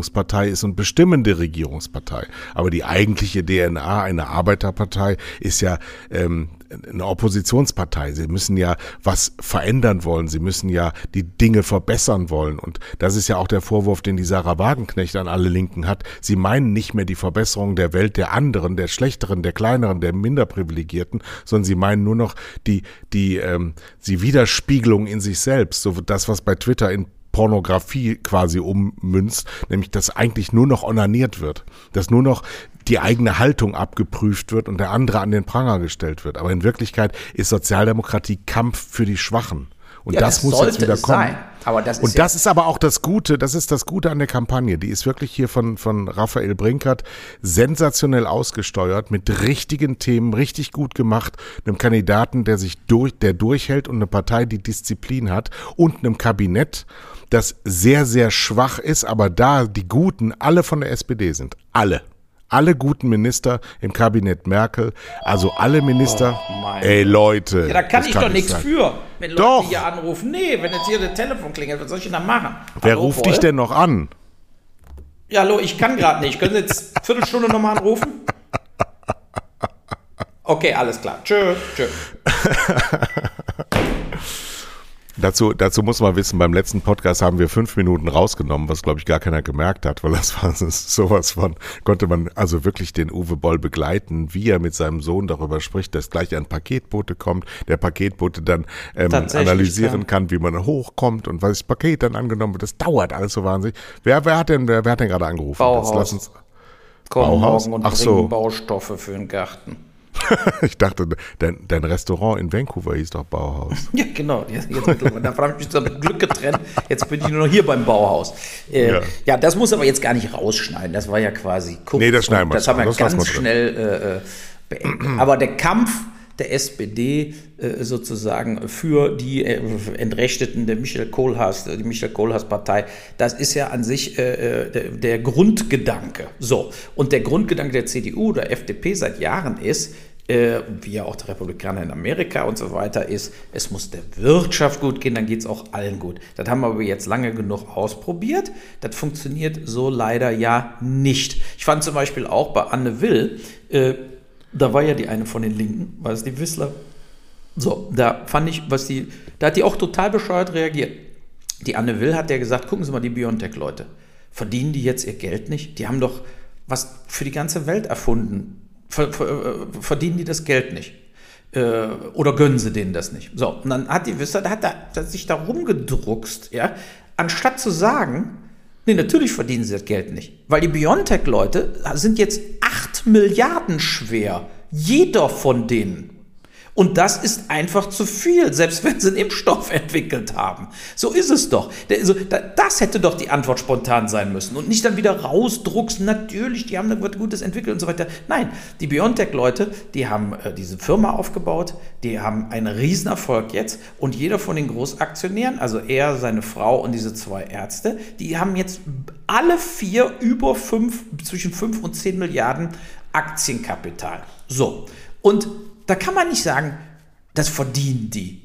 Regierungspartei ist und bestimmende Regierungspartei. Aber die eigentliche DNA einer Arbeiterpartei ist ja ähm, eine Oppositionspartei. Sie müssen ja was verändern wollen. Sie müssen ja die Dinge verbessern wollen. Und das ist ja auch der Vorwurf, den die Sarah Wagenknecht an alle Linken hat. Sie meinen nicht mehr die Verbesserung der Welt der anderen, der Schlechteren, der Kleineren, der Minderprivilegierten, sondern sie meinen nur noch die, die, ähm, die Widerspiegelung in sich selbst. So das, was bei Twitter in Pornografie quasi ummünzt, nämlich dass eigentlich nur noch onaniert wird, dass nur noch die eigene Haltung abgeprüft wird und der andere an den Pranger gestellt wird. Aber in Wirklichkeit ist Sozialdemokratie Kampf für die Schwachen. Und ja, das, das, muss jetzt wieder kommen. Sein. Aber das ist und das ist aber auch das Gute, das ist das Gute an der Kampagne. Die ist wirklich hier von, von Raphael Brinkert sensationell ausgesteuert, mit richtigen Themen, richtig gut gemacht, einem Kandidaten, der sich durch, der durchhält und eine Partei, die Disziplin hat und einem Kabinett, das sehr, sehr schwach ist, aber da die Guten alle von der SPD sind. Alle alle guten Minister im Kabinett Merkel, also alle Minister. Oh, ey Leute. Ja, da kann ich kann doch nichts für, wenn Leute doch. hier anrufen. Nee, wenn jetzt hier das Telefon klingelt, was soll ich denn da machen? Wer hallo, ruft voll? dich denn noch an? Ja, hallo, ich kann gerade nicht. Können Sie jetzt eine Viertelstunde nochmal anrufen? Okay, alles klar. Tschö, tschö. Dazu, dazu muss man wissen, beim letzten Podcast haben wir fünf Minuten rausgenommen, was glaube ich gar keiner gemerkt hat, weil das war sowas von, konnte man also wirklich den Uwe Boll begleiten, wie er mit seinem Sohn darüber spricht, dass gleich ein Paketbote kommt, der Paketbote dann ähm, analysieren kann. kann. wie man hochkommt und was das Paket dann angenommen wird. Das dauert alles so wahnsinnig. Wer, wer hat denn, wer, wer hat denn gerade angerufen? Bauhaus. Lass uns, Komm Bauhaus? morgen und Ach so. Baustoffe für den Garten. ich dachte, dein, dein, Restaurant in Vancouver hieß doch Bauhaus. Ja, genau. Jetzt, jetzt da habe ich mich zum Glück getrennt. Jetzt bin ich nur noch hier beim Bauhaus. Äh, ja. ja. das muss aber jetzt gar nicht rausschneiden. Das war ja quasi kurz. Nee, das schneiden wir. Das haben wir das ganz schnell äh, äh, beendet. aber der Kampf der SPD äh, sozusagen für die äh, Entrechteten der Michael Kohlhaas, die Michael Kohlhaas-Partei, das ist ja an sich äh, der, der, Grundgedanke. So. Und der Grundgedanke der CDU oder FDP seit Jahren ist, wie ja auch der Republikaner in Amerika und so weiter ist, es muss der Wirtschaft gut gehen, dann geht es auch allen gut. Das haben wir aber jetzt lange genug ausprobiert. Das funktioniert so leider ja nicht. Ich fand zum Beispiel auch bei Anne Will, da war ja die eine von den Linken, war es die Wissler. So, da fand ich, was die, da hat die auch total bescheuert reagiert. Die Anne Will hat ja gesagt, gucken Sie mal, die Biontech-Leute, verdienen die jetzt ihr Geld nicht? Die haben doch was für die ganze Welt erfunden. Ver, ver, äh, verdienen die das Geld nicht? Äh, oder gönnen sie denen das nicht? So, und dann hat die Wissler, da hat, sich da rumgedruckst, ja, anstatt zu sagen, Nee, natürlich verdienen sie das Geld nicht. Weil die Biontech-Leute sind jetzt 8 Milliarden schwer. Jeder von denen. Und das ist einfach zu viel, selbst wenn sie einen Impfstoff entwickelt haben. So ist es doch. Das hätte doch die Antwort spontan sein müssen. Und nicht dann wieder rausdruckst, natürlich, die haben da was Gutes entwickelt und so weiter. Nein, die BioNTech-Leute, die haben äh, diese Firma aufgebaut, die haben einen Riesenerfolg jetzt. Und jeder von den Großaktionären, also er, seine Frau und diese zwei Ärzte, die haben jetzt alle vier über fünf, zwischen 5 und 10 Milliarden Aktienkapital. So. Und da kann man nicht sagen, das verdienen die.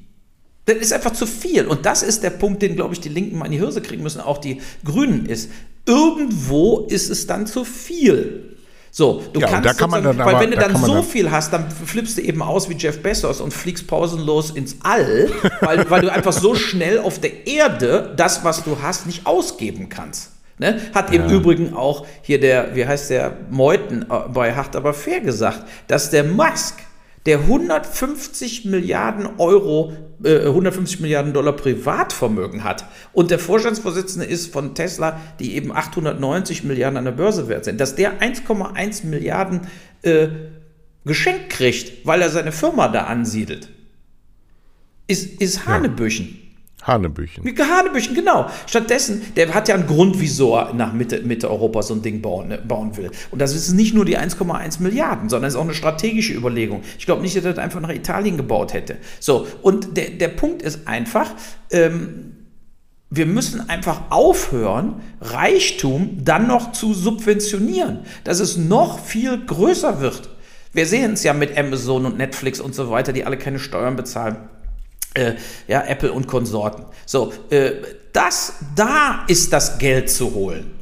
Das ist einfach zu viel. Und das ist der Punkt, den, glaube ich, die Linken mal in die Hirse kriegen müssen, auch die Grünen ist. Irgendwo ist es dann zu viel. So, du ja, kannst, da kann man dann weil aber, wenn du dann so dann viel hast, dann flippst du eben aus wie Jeff Bezos und fliegst pausenlos ins All, weil, weil du einfach so schnell auf der Erde das, was du hast, nicht ausgeben kannst. Ne? Hat ja. im Übrigen auch hier der, wie heißt der, Meuthen äh, bei Hart aber fair gesagt, dass der Musk der 150 Milliarden Euro, äh, 150 Milliarden Dollar Privatvermögen hat und der Vorstandsvorsitzende ist von Tesla, die eben 890 Milliarden an der Börse wert sind, dass der 1,1 Milliarden äh, geschenkt kriegt, weil er seine Firma da ansiedelt, ist, ist Hanebüchen. Ja. Hanebüchen. Hanebüchen, genau. Stattdessen, der hat ja einen Grund, wieso er nach Mitte, Mitte Europa so ein Ding bauen, ne, bauen will. Und das ist nicht nur die 1,1 Milliarden, sondern es ist auch eine strategische Überlegung. Ich glaube nicht, dass er das einfach nach Italien gebaut hätte. So, und der, der Punkt ist einfach, ähm, wir müssen einfach aufhören, Reichtum dann noch zu subventionieren, dass es noch viel größer wird. Wir sehen es ja mit Amazon und Netflix und so weiter, die alle keine Steuern bezahlen äh, ja, Apple und Konsorten. So, äh, das, da ist das Geld zu holen.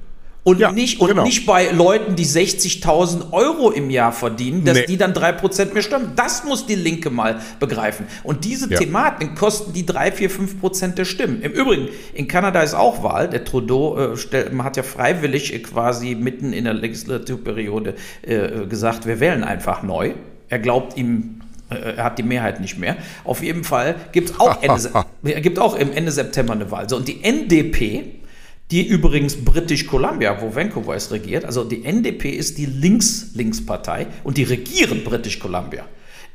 Und, ja, nicht, und genau. nicht bei Leuten, die 60.000 Euro im Jahr verdienen, dass nee. die dann 3% mehr stimmen. Das muss die Linke mal begreifen. Und diese ja. Thematik kosten die 3, 4, 5% der Stimmen. Im Übrigen, in Kanada ist auch Wahl. Der Trudeau äh, hat ja freiwillig äh, quasi mitten in der Legislaturperiode äh, gesagt, wir wählen einfach neu. Er glaubt ihm er hat die Mehrheit nicht mehr. Auf jeden Fall gibt es auch, Ende, gibt auch im Ende September eine Wahl. So, und die NDP, die übrigens British Columbia, wo Vancouver ist, regiert. Also die NDP ist die Links-Links-Partei und die regieren British Columbia.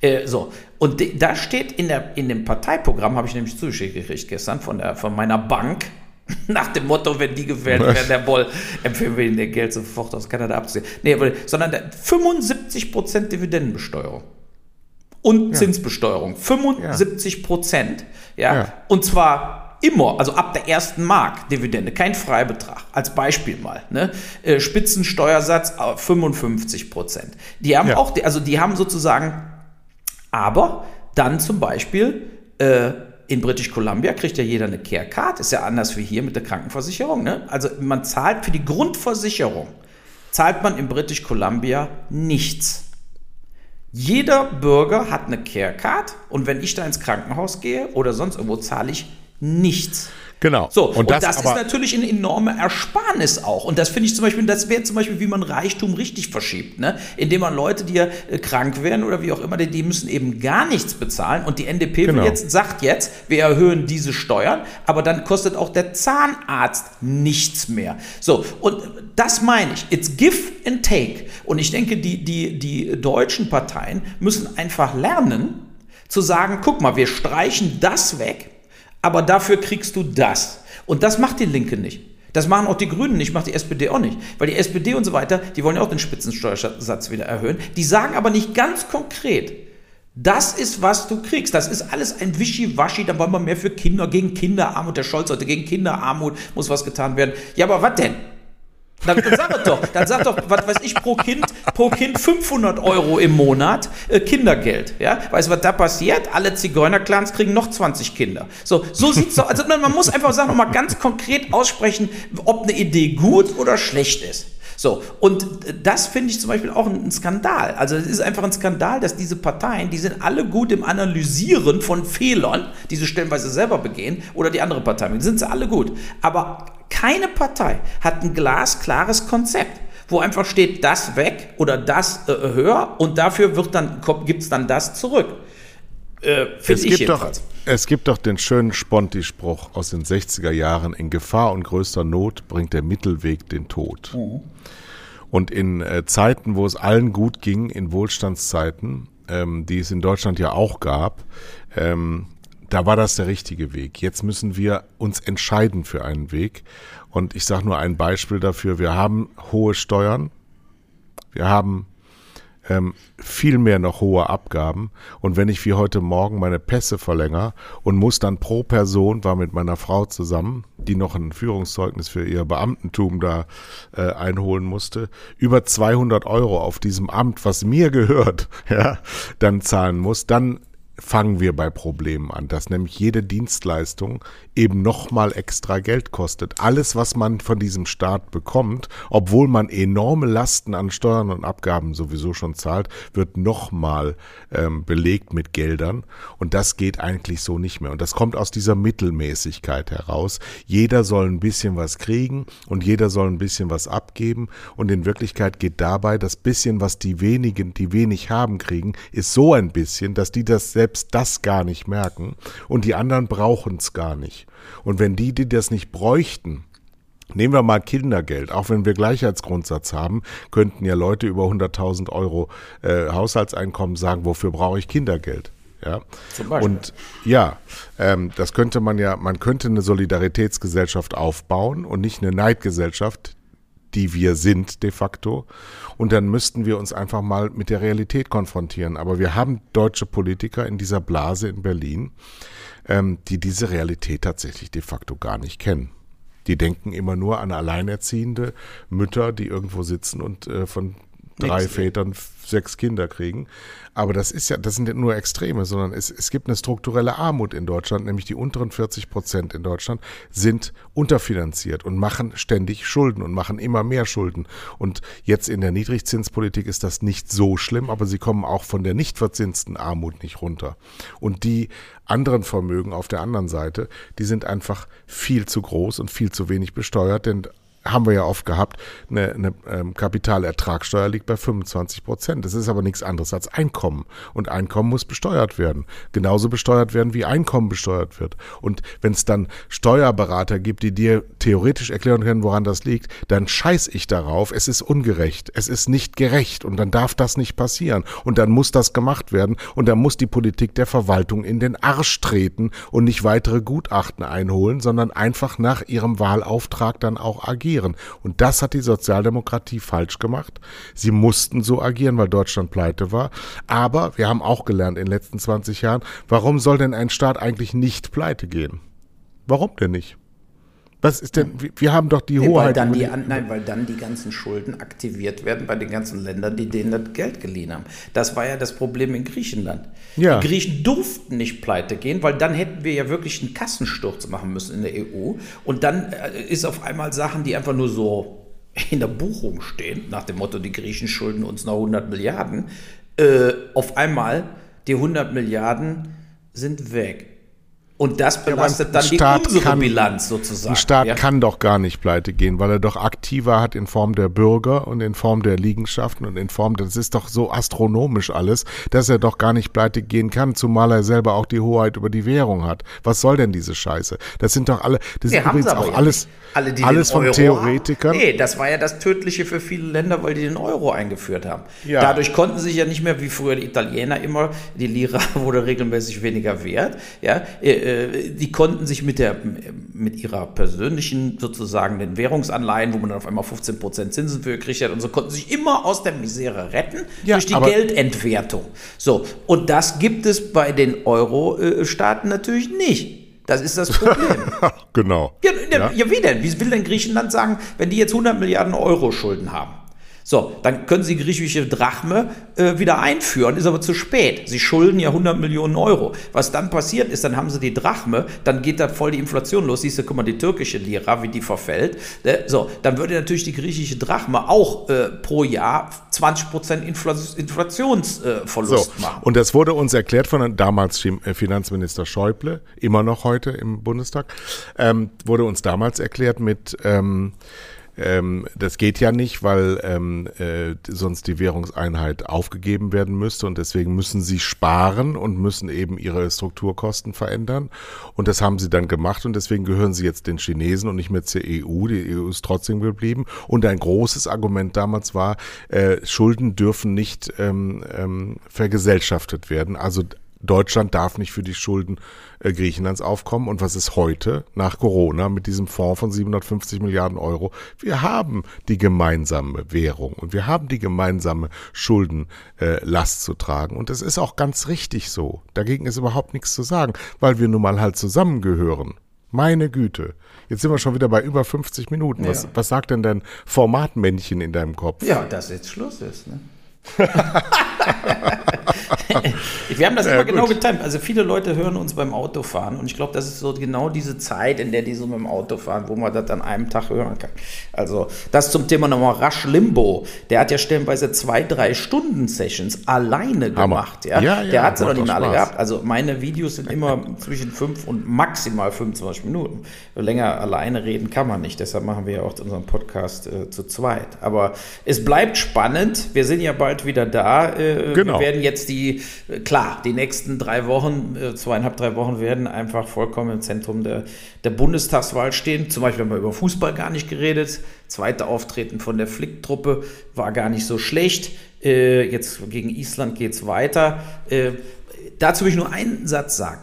Äh, so, und de, da steht in, der, in dem Parteiprogramm, habe ich nämlich zugeschickt gekriegt gestern von, der, von meiner Bank, nach dem Motto, wenn die gewählt werden, der Boll, empfehlen wir ihnen ihr Geld sofort aus Kanada abzuziehen. Nee, sondern 75% Dividendenbesteuerung und ja. Zinsbesteuerung. 75 Prozent. Ja. ja. Und zwar immer, also ab der ersten Mark Dividende, kein Freibetrag. Als Beispiel mal. Ne? Äh, Spitzensteuersatz 55 Prozent. Die haben ja. auch, also die haben sozusagen, aber dann zum Beispiel äh, in British Columbia kriegt ja jeder eine Care Card, ist ja anders wie hier mit der Krankenversicherung. Ne? Also man zahlt für die Grundversicherung, zahlt man in British Columbia nichts. Jeder Bürger hat eine Care Card und wenn ich da ins Krankenhaus gehe oder sonst irgendwo, zahle ich nichts. Genau. So, und, und das, das ist natürlich eine enorme Ersparnis auch. Und das finde ich zum Beispiel, das wäre zum Beispiel, wie man Reichtum richtig verschiebt, ne? Indem man Leute, die ja äh, krank werden oder wie auch immer, die, die müssen eben gar nichts bezahlen. Und die NDP genau. jetzt, sagt jetzt, wir erhöhen diese Steuern, aber dann kostet auch der Zahnarzt nichts mehr. So, und das meine ich. It's give and take. Und ich denke, die, die, die deutschen Parteien müssen einfach lernen, zu sagen, guck mal, wir streichen das weg, aber dafür kriegst du das. Und das macht die Linke nicht. Das machen auch die Grünen nicht, macht die SPD auch nicht. Weil die SPD und so weiter, die wollen ja auch den Spitzensteuersatz wieder erhöhen. Die sagen aber nicht ganz konkret, das ist, was du kriegst. Das ist alles ein Wischiwaschi. Da wollen wir mehr für Kinder, gegen Kinderarmut. Der Scholz heute gegen Kinderarmut muss was getan werden. Ja, aber was denn? Dann, dann sag doch, dann sag doch, was weiß ich, pro Kind, pro Kind 500 Euro im Monat äh, Kindergeld. Ja? Weißt du, was da passiert? Alle Zigeunerclans kriegen noch 20 Kinder. So, so sieht's doch. Also man muss einfach sagen, nochmal ganz konkret aussprechen, ob eine Idee gut oder schlecht ist. So, und das finde ich zum Beispiel auch ein Skandal. Also es ist einfach ein Skandal, dass diese Parteien, die sind alle gut im Analysieren von Fehlern, die sie stellenweise selber begehen, oder die andere Partei, die sind sie alle gut. Aber keine Partei hat ein glasklares Konzept wo einfach steht, das weg oder das äh, höher und dafür wird dann, gibt es dann das zurück. Äh, es, gibt doch, es gibt doch den schönen Sponti-Spruch aus den 60er Jahren, in Gefahr und größter Not bringt der Mittelweg den Tod. Mhm. Und in äh, Zeiten, wo es allen gut ging, in Wohlstandszeiten, ähm, die es in Deutschland ja auch gab, ähm, da war das der richtige Weg. Jetzt müssen wir uns entscheiden für einen Weg. Und ich sage nur ein Beispiel dafür. Wir haben hohe Steuern. Wir haben ähm, viel mehr noch hohe Abgaben. Und wenn ich wie heute Morgen meine Pässe verlängere und muss dann pro Person, war mit meiner Frau zusammen, die noch ein Führungszeugnis für ihr Beamtentum da äh, einholen musste, über 200 Euro auf diesem Amt, was mir gehört, ja, dann zahlen muss, dann fangen wir bei Problemen an, dass nämlich jede Dienstleistung eben nochmal extra Geld kostet. Alles, was man von diesem Staat bekommt, obwohl man enorme Lasten an Steuern und Abgaben sowieso schon zahlt, wird nochmal ähm, belegt mit Geldern. Und das geht eigentlich so nicht mehr. Und das kommt aus dieser Mittelmäßigkeit heraus. Jeder soll ein bisschen was kriegen und jeder soll ein bisschen was abgeben. Und in Wirklichkeit geht dabei das bisschen, was die wenigen, die wenig haben, kriegen, ist so ein bisschen, dass die das selbst das gar nicht merken und die anderen brauchen es gar nicht. Und wenn die, die das nicht bräuchten, Nehmen wir mal Kindergeld. Auch wenn wir Gleichheitsgrundsatz haben, könnten ja Leute über 100.000 Euro äh, Haushaltseinkommen sagen, wofür brauche ich Kindergeld? Ja. Und ja, ähm, das könnte man ja, man könnte eine Solidaritätsgesellschaft aufbauen und nicht eine Neidgesellschaft, die wir sind de facto. Und dann müssten wir uns einfach mal mit der Realität konfrontieren. Aber wir haben deutsche Politiker in dieser Blase in Berlin, ähm, die diese Realität tatsächlich de facto gar nicht kennen. Die denken immer nur an alleinerziehende Mütter, die irgendwo sitzen und äh, von drei Nix. Vätern sechs Kinder kriegen. Aber das ist ja, das sind ja nur Extreme, sondern es, es gibt eine strukturelle Armut in Deutschland, nämlich die unteren 40 Prozent in Deutschland sind unterfinanziert und machen ständig Schulden und machen immer mehr Schulden. Und jetzt in der Niedrigzinspolitik ist das nicht so schlimm, aber sie kommen auch von der nicht verzinsten Armut nicht runter. Und die anderen Vermögen auf der anderen Seite, die sind einfach viel zu groß und viel zu wenig besteuert, denn haben wir ja oft gehabt, eine, eine ähm, Kapitalertragssteuer liegt bei 25 Prozent. Das ist aber nichts anderes als Einkommen. Und Einkommen muss besteuert werden. Genauso besteuert werden, wie Einkommen besteuert wird. Und wenn es dann Steuerberater gibt, die dir theoretisch erklären können, woran das liegt, dann scheiß ich darauf. Es ist ungerecht. Es ist nicht gerecht. Und dann darf das nicht passieren. Und dann muss das gemacht werden. Und dann muss die Politik der Verwaltung in den Arsch treten und nicht weitere Gutachten einholen, sondern einfach nach ihrem Wahlauftrag dann auch agieren agieren. Und das hat die Sozialdemokratie falsch gemacht. Sie mussten so agieren, weil Deutschland pleite war. Aber wir haben auch gelernt in den letzten 20 Jahren, warum soll denn ein Staat eigentlich nicht pleite gehen? Warum denn nicht? Was ist denn, wir haben doch die Nee, Hoheit. weil, dann die, nein, weil dann die ganzen Schulden aktiviert werden bei den ganzen Ländern, die denen das Geld geliehen haben. Das war ja das Problem in Griechenland. Ja. Die Griechen durften nicht pleite gehen, weil dann hätten wir ja wirklich einen Kassensturz machen müssen in der EU. Und dann äh, ist auf einmal Sachen, die einfach nur so in der Buchung stehen, nach dem Motto, die Griechen schulden uns noch 100 Milliarden, äh, auf einmal die 100 Milliarden sind weg. Und das belastet ein dann die Staat unsere kann- Bilanz sozusagen. Ein Staat ja? kann doch gar nicht pleite gehen, weil er doch aktiver hat in Form der Bürger und in Form der Liegenschaften und in Form, das ist doch so astronomisch alles, dass er doch gar nicht pleite gehen kann, zumal er selber auch die Hoheit über die Währung hat. Was soll denn diese Scheiße? Das sind doch alle, das haben übrigens auch ja alles. Alle, alles von Euro Theoretikern. Haben. Nee, das war ja das Tödliche für viele Länder, weil die den Euro eingeführt haben. Ja. Dadurch konnten sich ja nicht mehr wie früher die Italiener immer, die Lira wurde regelmäßig weniger wert. Ja, äh, die konnten sich mit der mit ihrer persönlichen sozusagen den Währungsanleihen, wo man dann auf einmal 15% Zinsen für gekriegt hat und so, konnten sich immer aus der Misere retten Ja, durch die Geldentwertung. So, und das gibt es bei den Euro-Staaten natürlich nicht. Das ist das Problem. genau. Ja, ja. ja, wie denn? Wie will denn Griechenland sagen, wenn die jetzt 100 Milliarden Euro Schulden haben? So, dann können sie griechische Drachme äh, wieder einführen, ist aber zu spät. Sie schulden ja 100 Millionen Euro. Was dann passiert ist, dann haben sie die Drachme, dann geht da voll die Inflation los. Siehst du, guck mal, die türkische Lira, wie die verfällt. Ne? So, dann würde natürlich die griechische Drachme auch äh, pro Jahr 20% Infl Inflationsverlust So, machen. und das wurde uns erklärt von damals äh, Finanzminister Schäuble, immer noch heute im Bundestag, ähm, wurde uns damals erklärt mit, ähm, ähm, das geht ja nicht, weil ähm, äh, sonst die Währungseinheit aufgegeben werden müsste und deswegen müssen sie sparen und müssen eben ihre Strukturkosten verändern. Und das haben sie dann gemacht und deswegen gehören sie jetzt den Chinesen und nicht mehr zur EU. Die EU ist trotzdem geblieben. Und ein großes Argument damals war, äh, Schulden dürfen nicht ähm, ähm, vergesellschaftet werden. Also Deutschland darf nicht für die Schulden äh, Griechenlands aufkommen. Und was ist heute nach Corona mit diesem Fonds von 750 Milliarden Euro? Wir haben die gemeinsame Währung und wir haben die gemeinsame Schuldenlast äh, Last zu tragen. Und es ist auch ganz richtig so. Dagegen ist überhaupt nichts zu sagen, weil wir nun mal halt zusammengehören. Meine Güte. Jetzt sind wir schon wieder bei über 50 Minuten. Was, Ja. was sagt denn dein Formatmännchen in deinem Kopf? Ja, dass jetzt Schluss ist. Ne? Wir haben das immer genau getimt. Also viele Leute hören uns beim Autofahren und ich glaube, das ist so genau diese Zeit, in der die so mit dem Auto fahren, wo man das an einem Tag hören kann. Also das zum Thema nochmal Rasch Limbo. Der hat ja stellenweise zwei, drei Stunden Sessions alleine gemacht. Ja, Ja, ja, der hat sie noch nicht mehr alle gehabt. Also meine Videos sind immer zwischen fünf und maximal 25 Minuten. Länger alleine reden kann man nicht. Deshalb machen wir ja auch unseren Podcast äh, zu zweit. Aber es bleibt spannend. Wir sind ja bald wieder da. Äh, Genau. Wir werden jetzt die, äh, klar, die nächsten drei Wochen, äh, zweieinhalb, drei Wochen werden einfach vollkommen im Zentrum der, der Bundestagswahl stehen. Zum Beispiel haben wir über Fußball gar nicht geredet. Zweite Auftreten von der Flick-Truppe war gar nicht so schlecht. Äh, jetzt gegen Island geht es weiter. Äh, dazu will ich nur einen Satz sagen.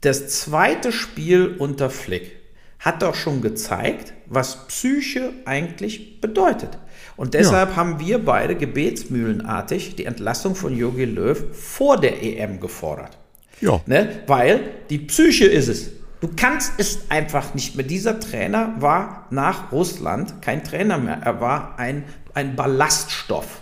Das zweite Spiel unter Flick hat doch schon gezeigt, was Psyche eigentlich bedeutet. Und deshalb haben wir beide gebetsmühlenartig die Entlassung von Jogi Löw vor der EM gefordert. Ja. Ne? Weil die Psyche ist es. Du kannst es einfach nicht mehr. Dieser Trainer war nach Russland kein Trainer mehr. Er war ein, ein Ballaststoff.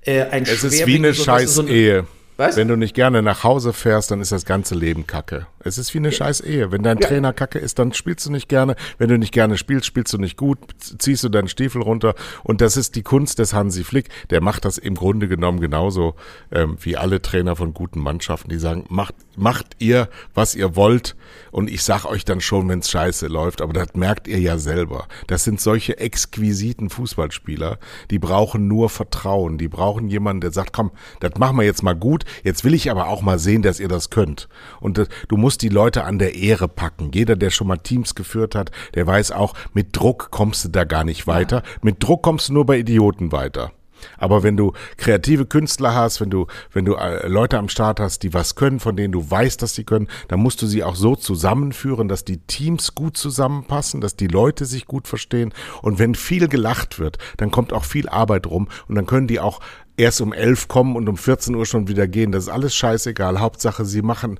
Äh, ein es ist wie eine scheiß so? Wenn du nicht gerne nach Hause fährst, dann ist das ganze Leben kacke. Es ist wie eine scheiß Ehe. Wenn dein ja. Trainer kacke ist, dann spielst du nicht gerne. Wenn du nicht gerne spielst, spielst du nicht gut, ziehst du deinen Stiefel runter. Und das ist die Kunst des Hansi Flick. Der macht das im Grunde genommen genauso ähm, wie alle Trainer von guten Mannschaften, die sagen, macht, macht ihr, was ihr wollt. Und ich sag euch dann schon, wenn's scheiße läuft. Aber das merkt ihr ja selber. Das sind solche exquisiten Fußballspieler, die brauchen nur Vertrauen. Die brauchen jemanden, der sagt, komm, das machen wir jetzt mal gut Jetzt will ich aber auch mal sehen, dass ihr das könnt. Und du musst die Leute an der Ehre packen. Jeder, der schon mal Teams geführt hat, der weiß auch, mit Druck kommst du da gar nicht weiter. Mit Druck kommst du nur bei Idioten weiter. Aber wenn du kreative Künstler hast, wenn du, wenn du äh, Leute am Start hast, die was können, von denen du weißt, dass sie können, dann musst du sie auch so zusammenführen, dass die Teams gut zusammenpassen, dass die Leute sich gut verstehen. Und wenn viel gelacht wird, dann kommt auch viel Arbeit rum und dann können die auch erst um elf kommen und um 14 Uhr schon wieder gehen. Das ist alles scheißegal. Hauptsache, sie machen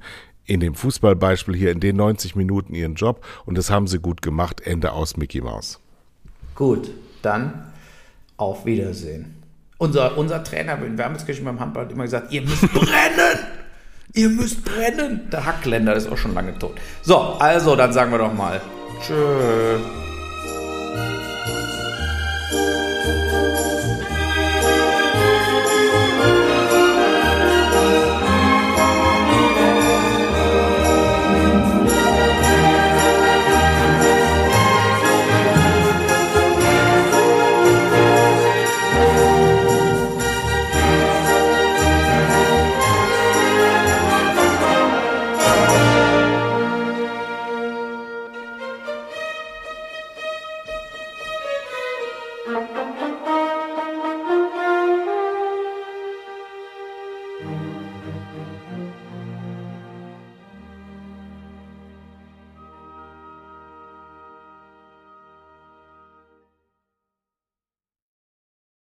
in dem Fußballbeispiel hier in den 90 Minuten ihren Job und das haben sie gut gemacht. Ende aus Mickey Mouse. Gut, dann auf Wiedersehen. Unser, unser Trainer in Wermelskirchen beim Handball hat immer gesagt, ihr müsst brennen! ihr müsst brennen! Der Hackländer ist auch schon lange tot. So, also, dann sagen wir doch mal Tschö.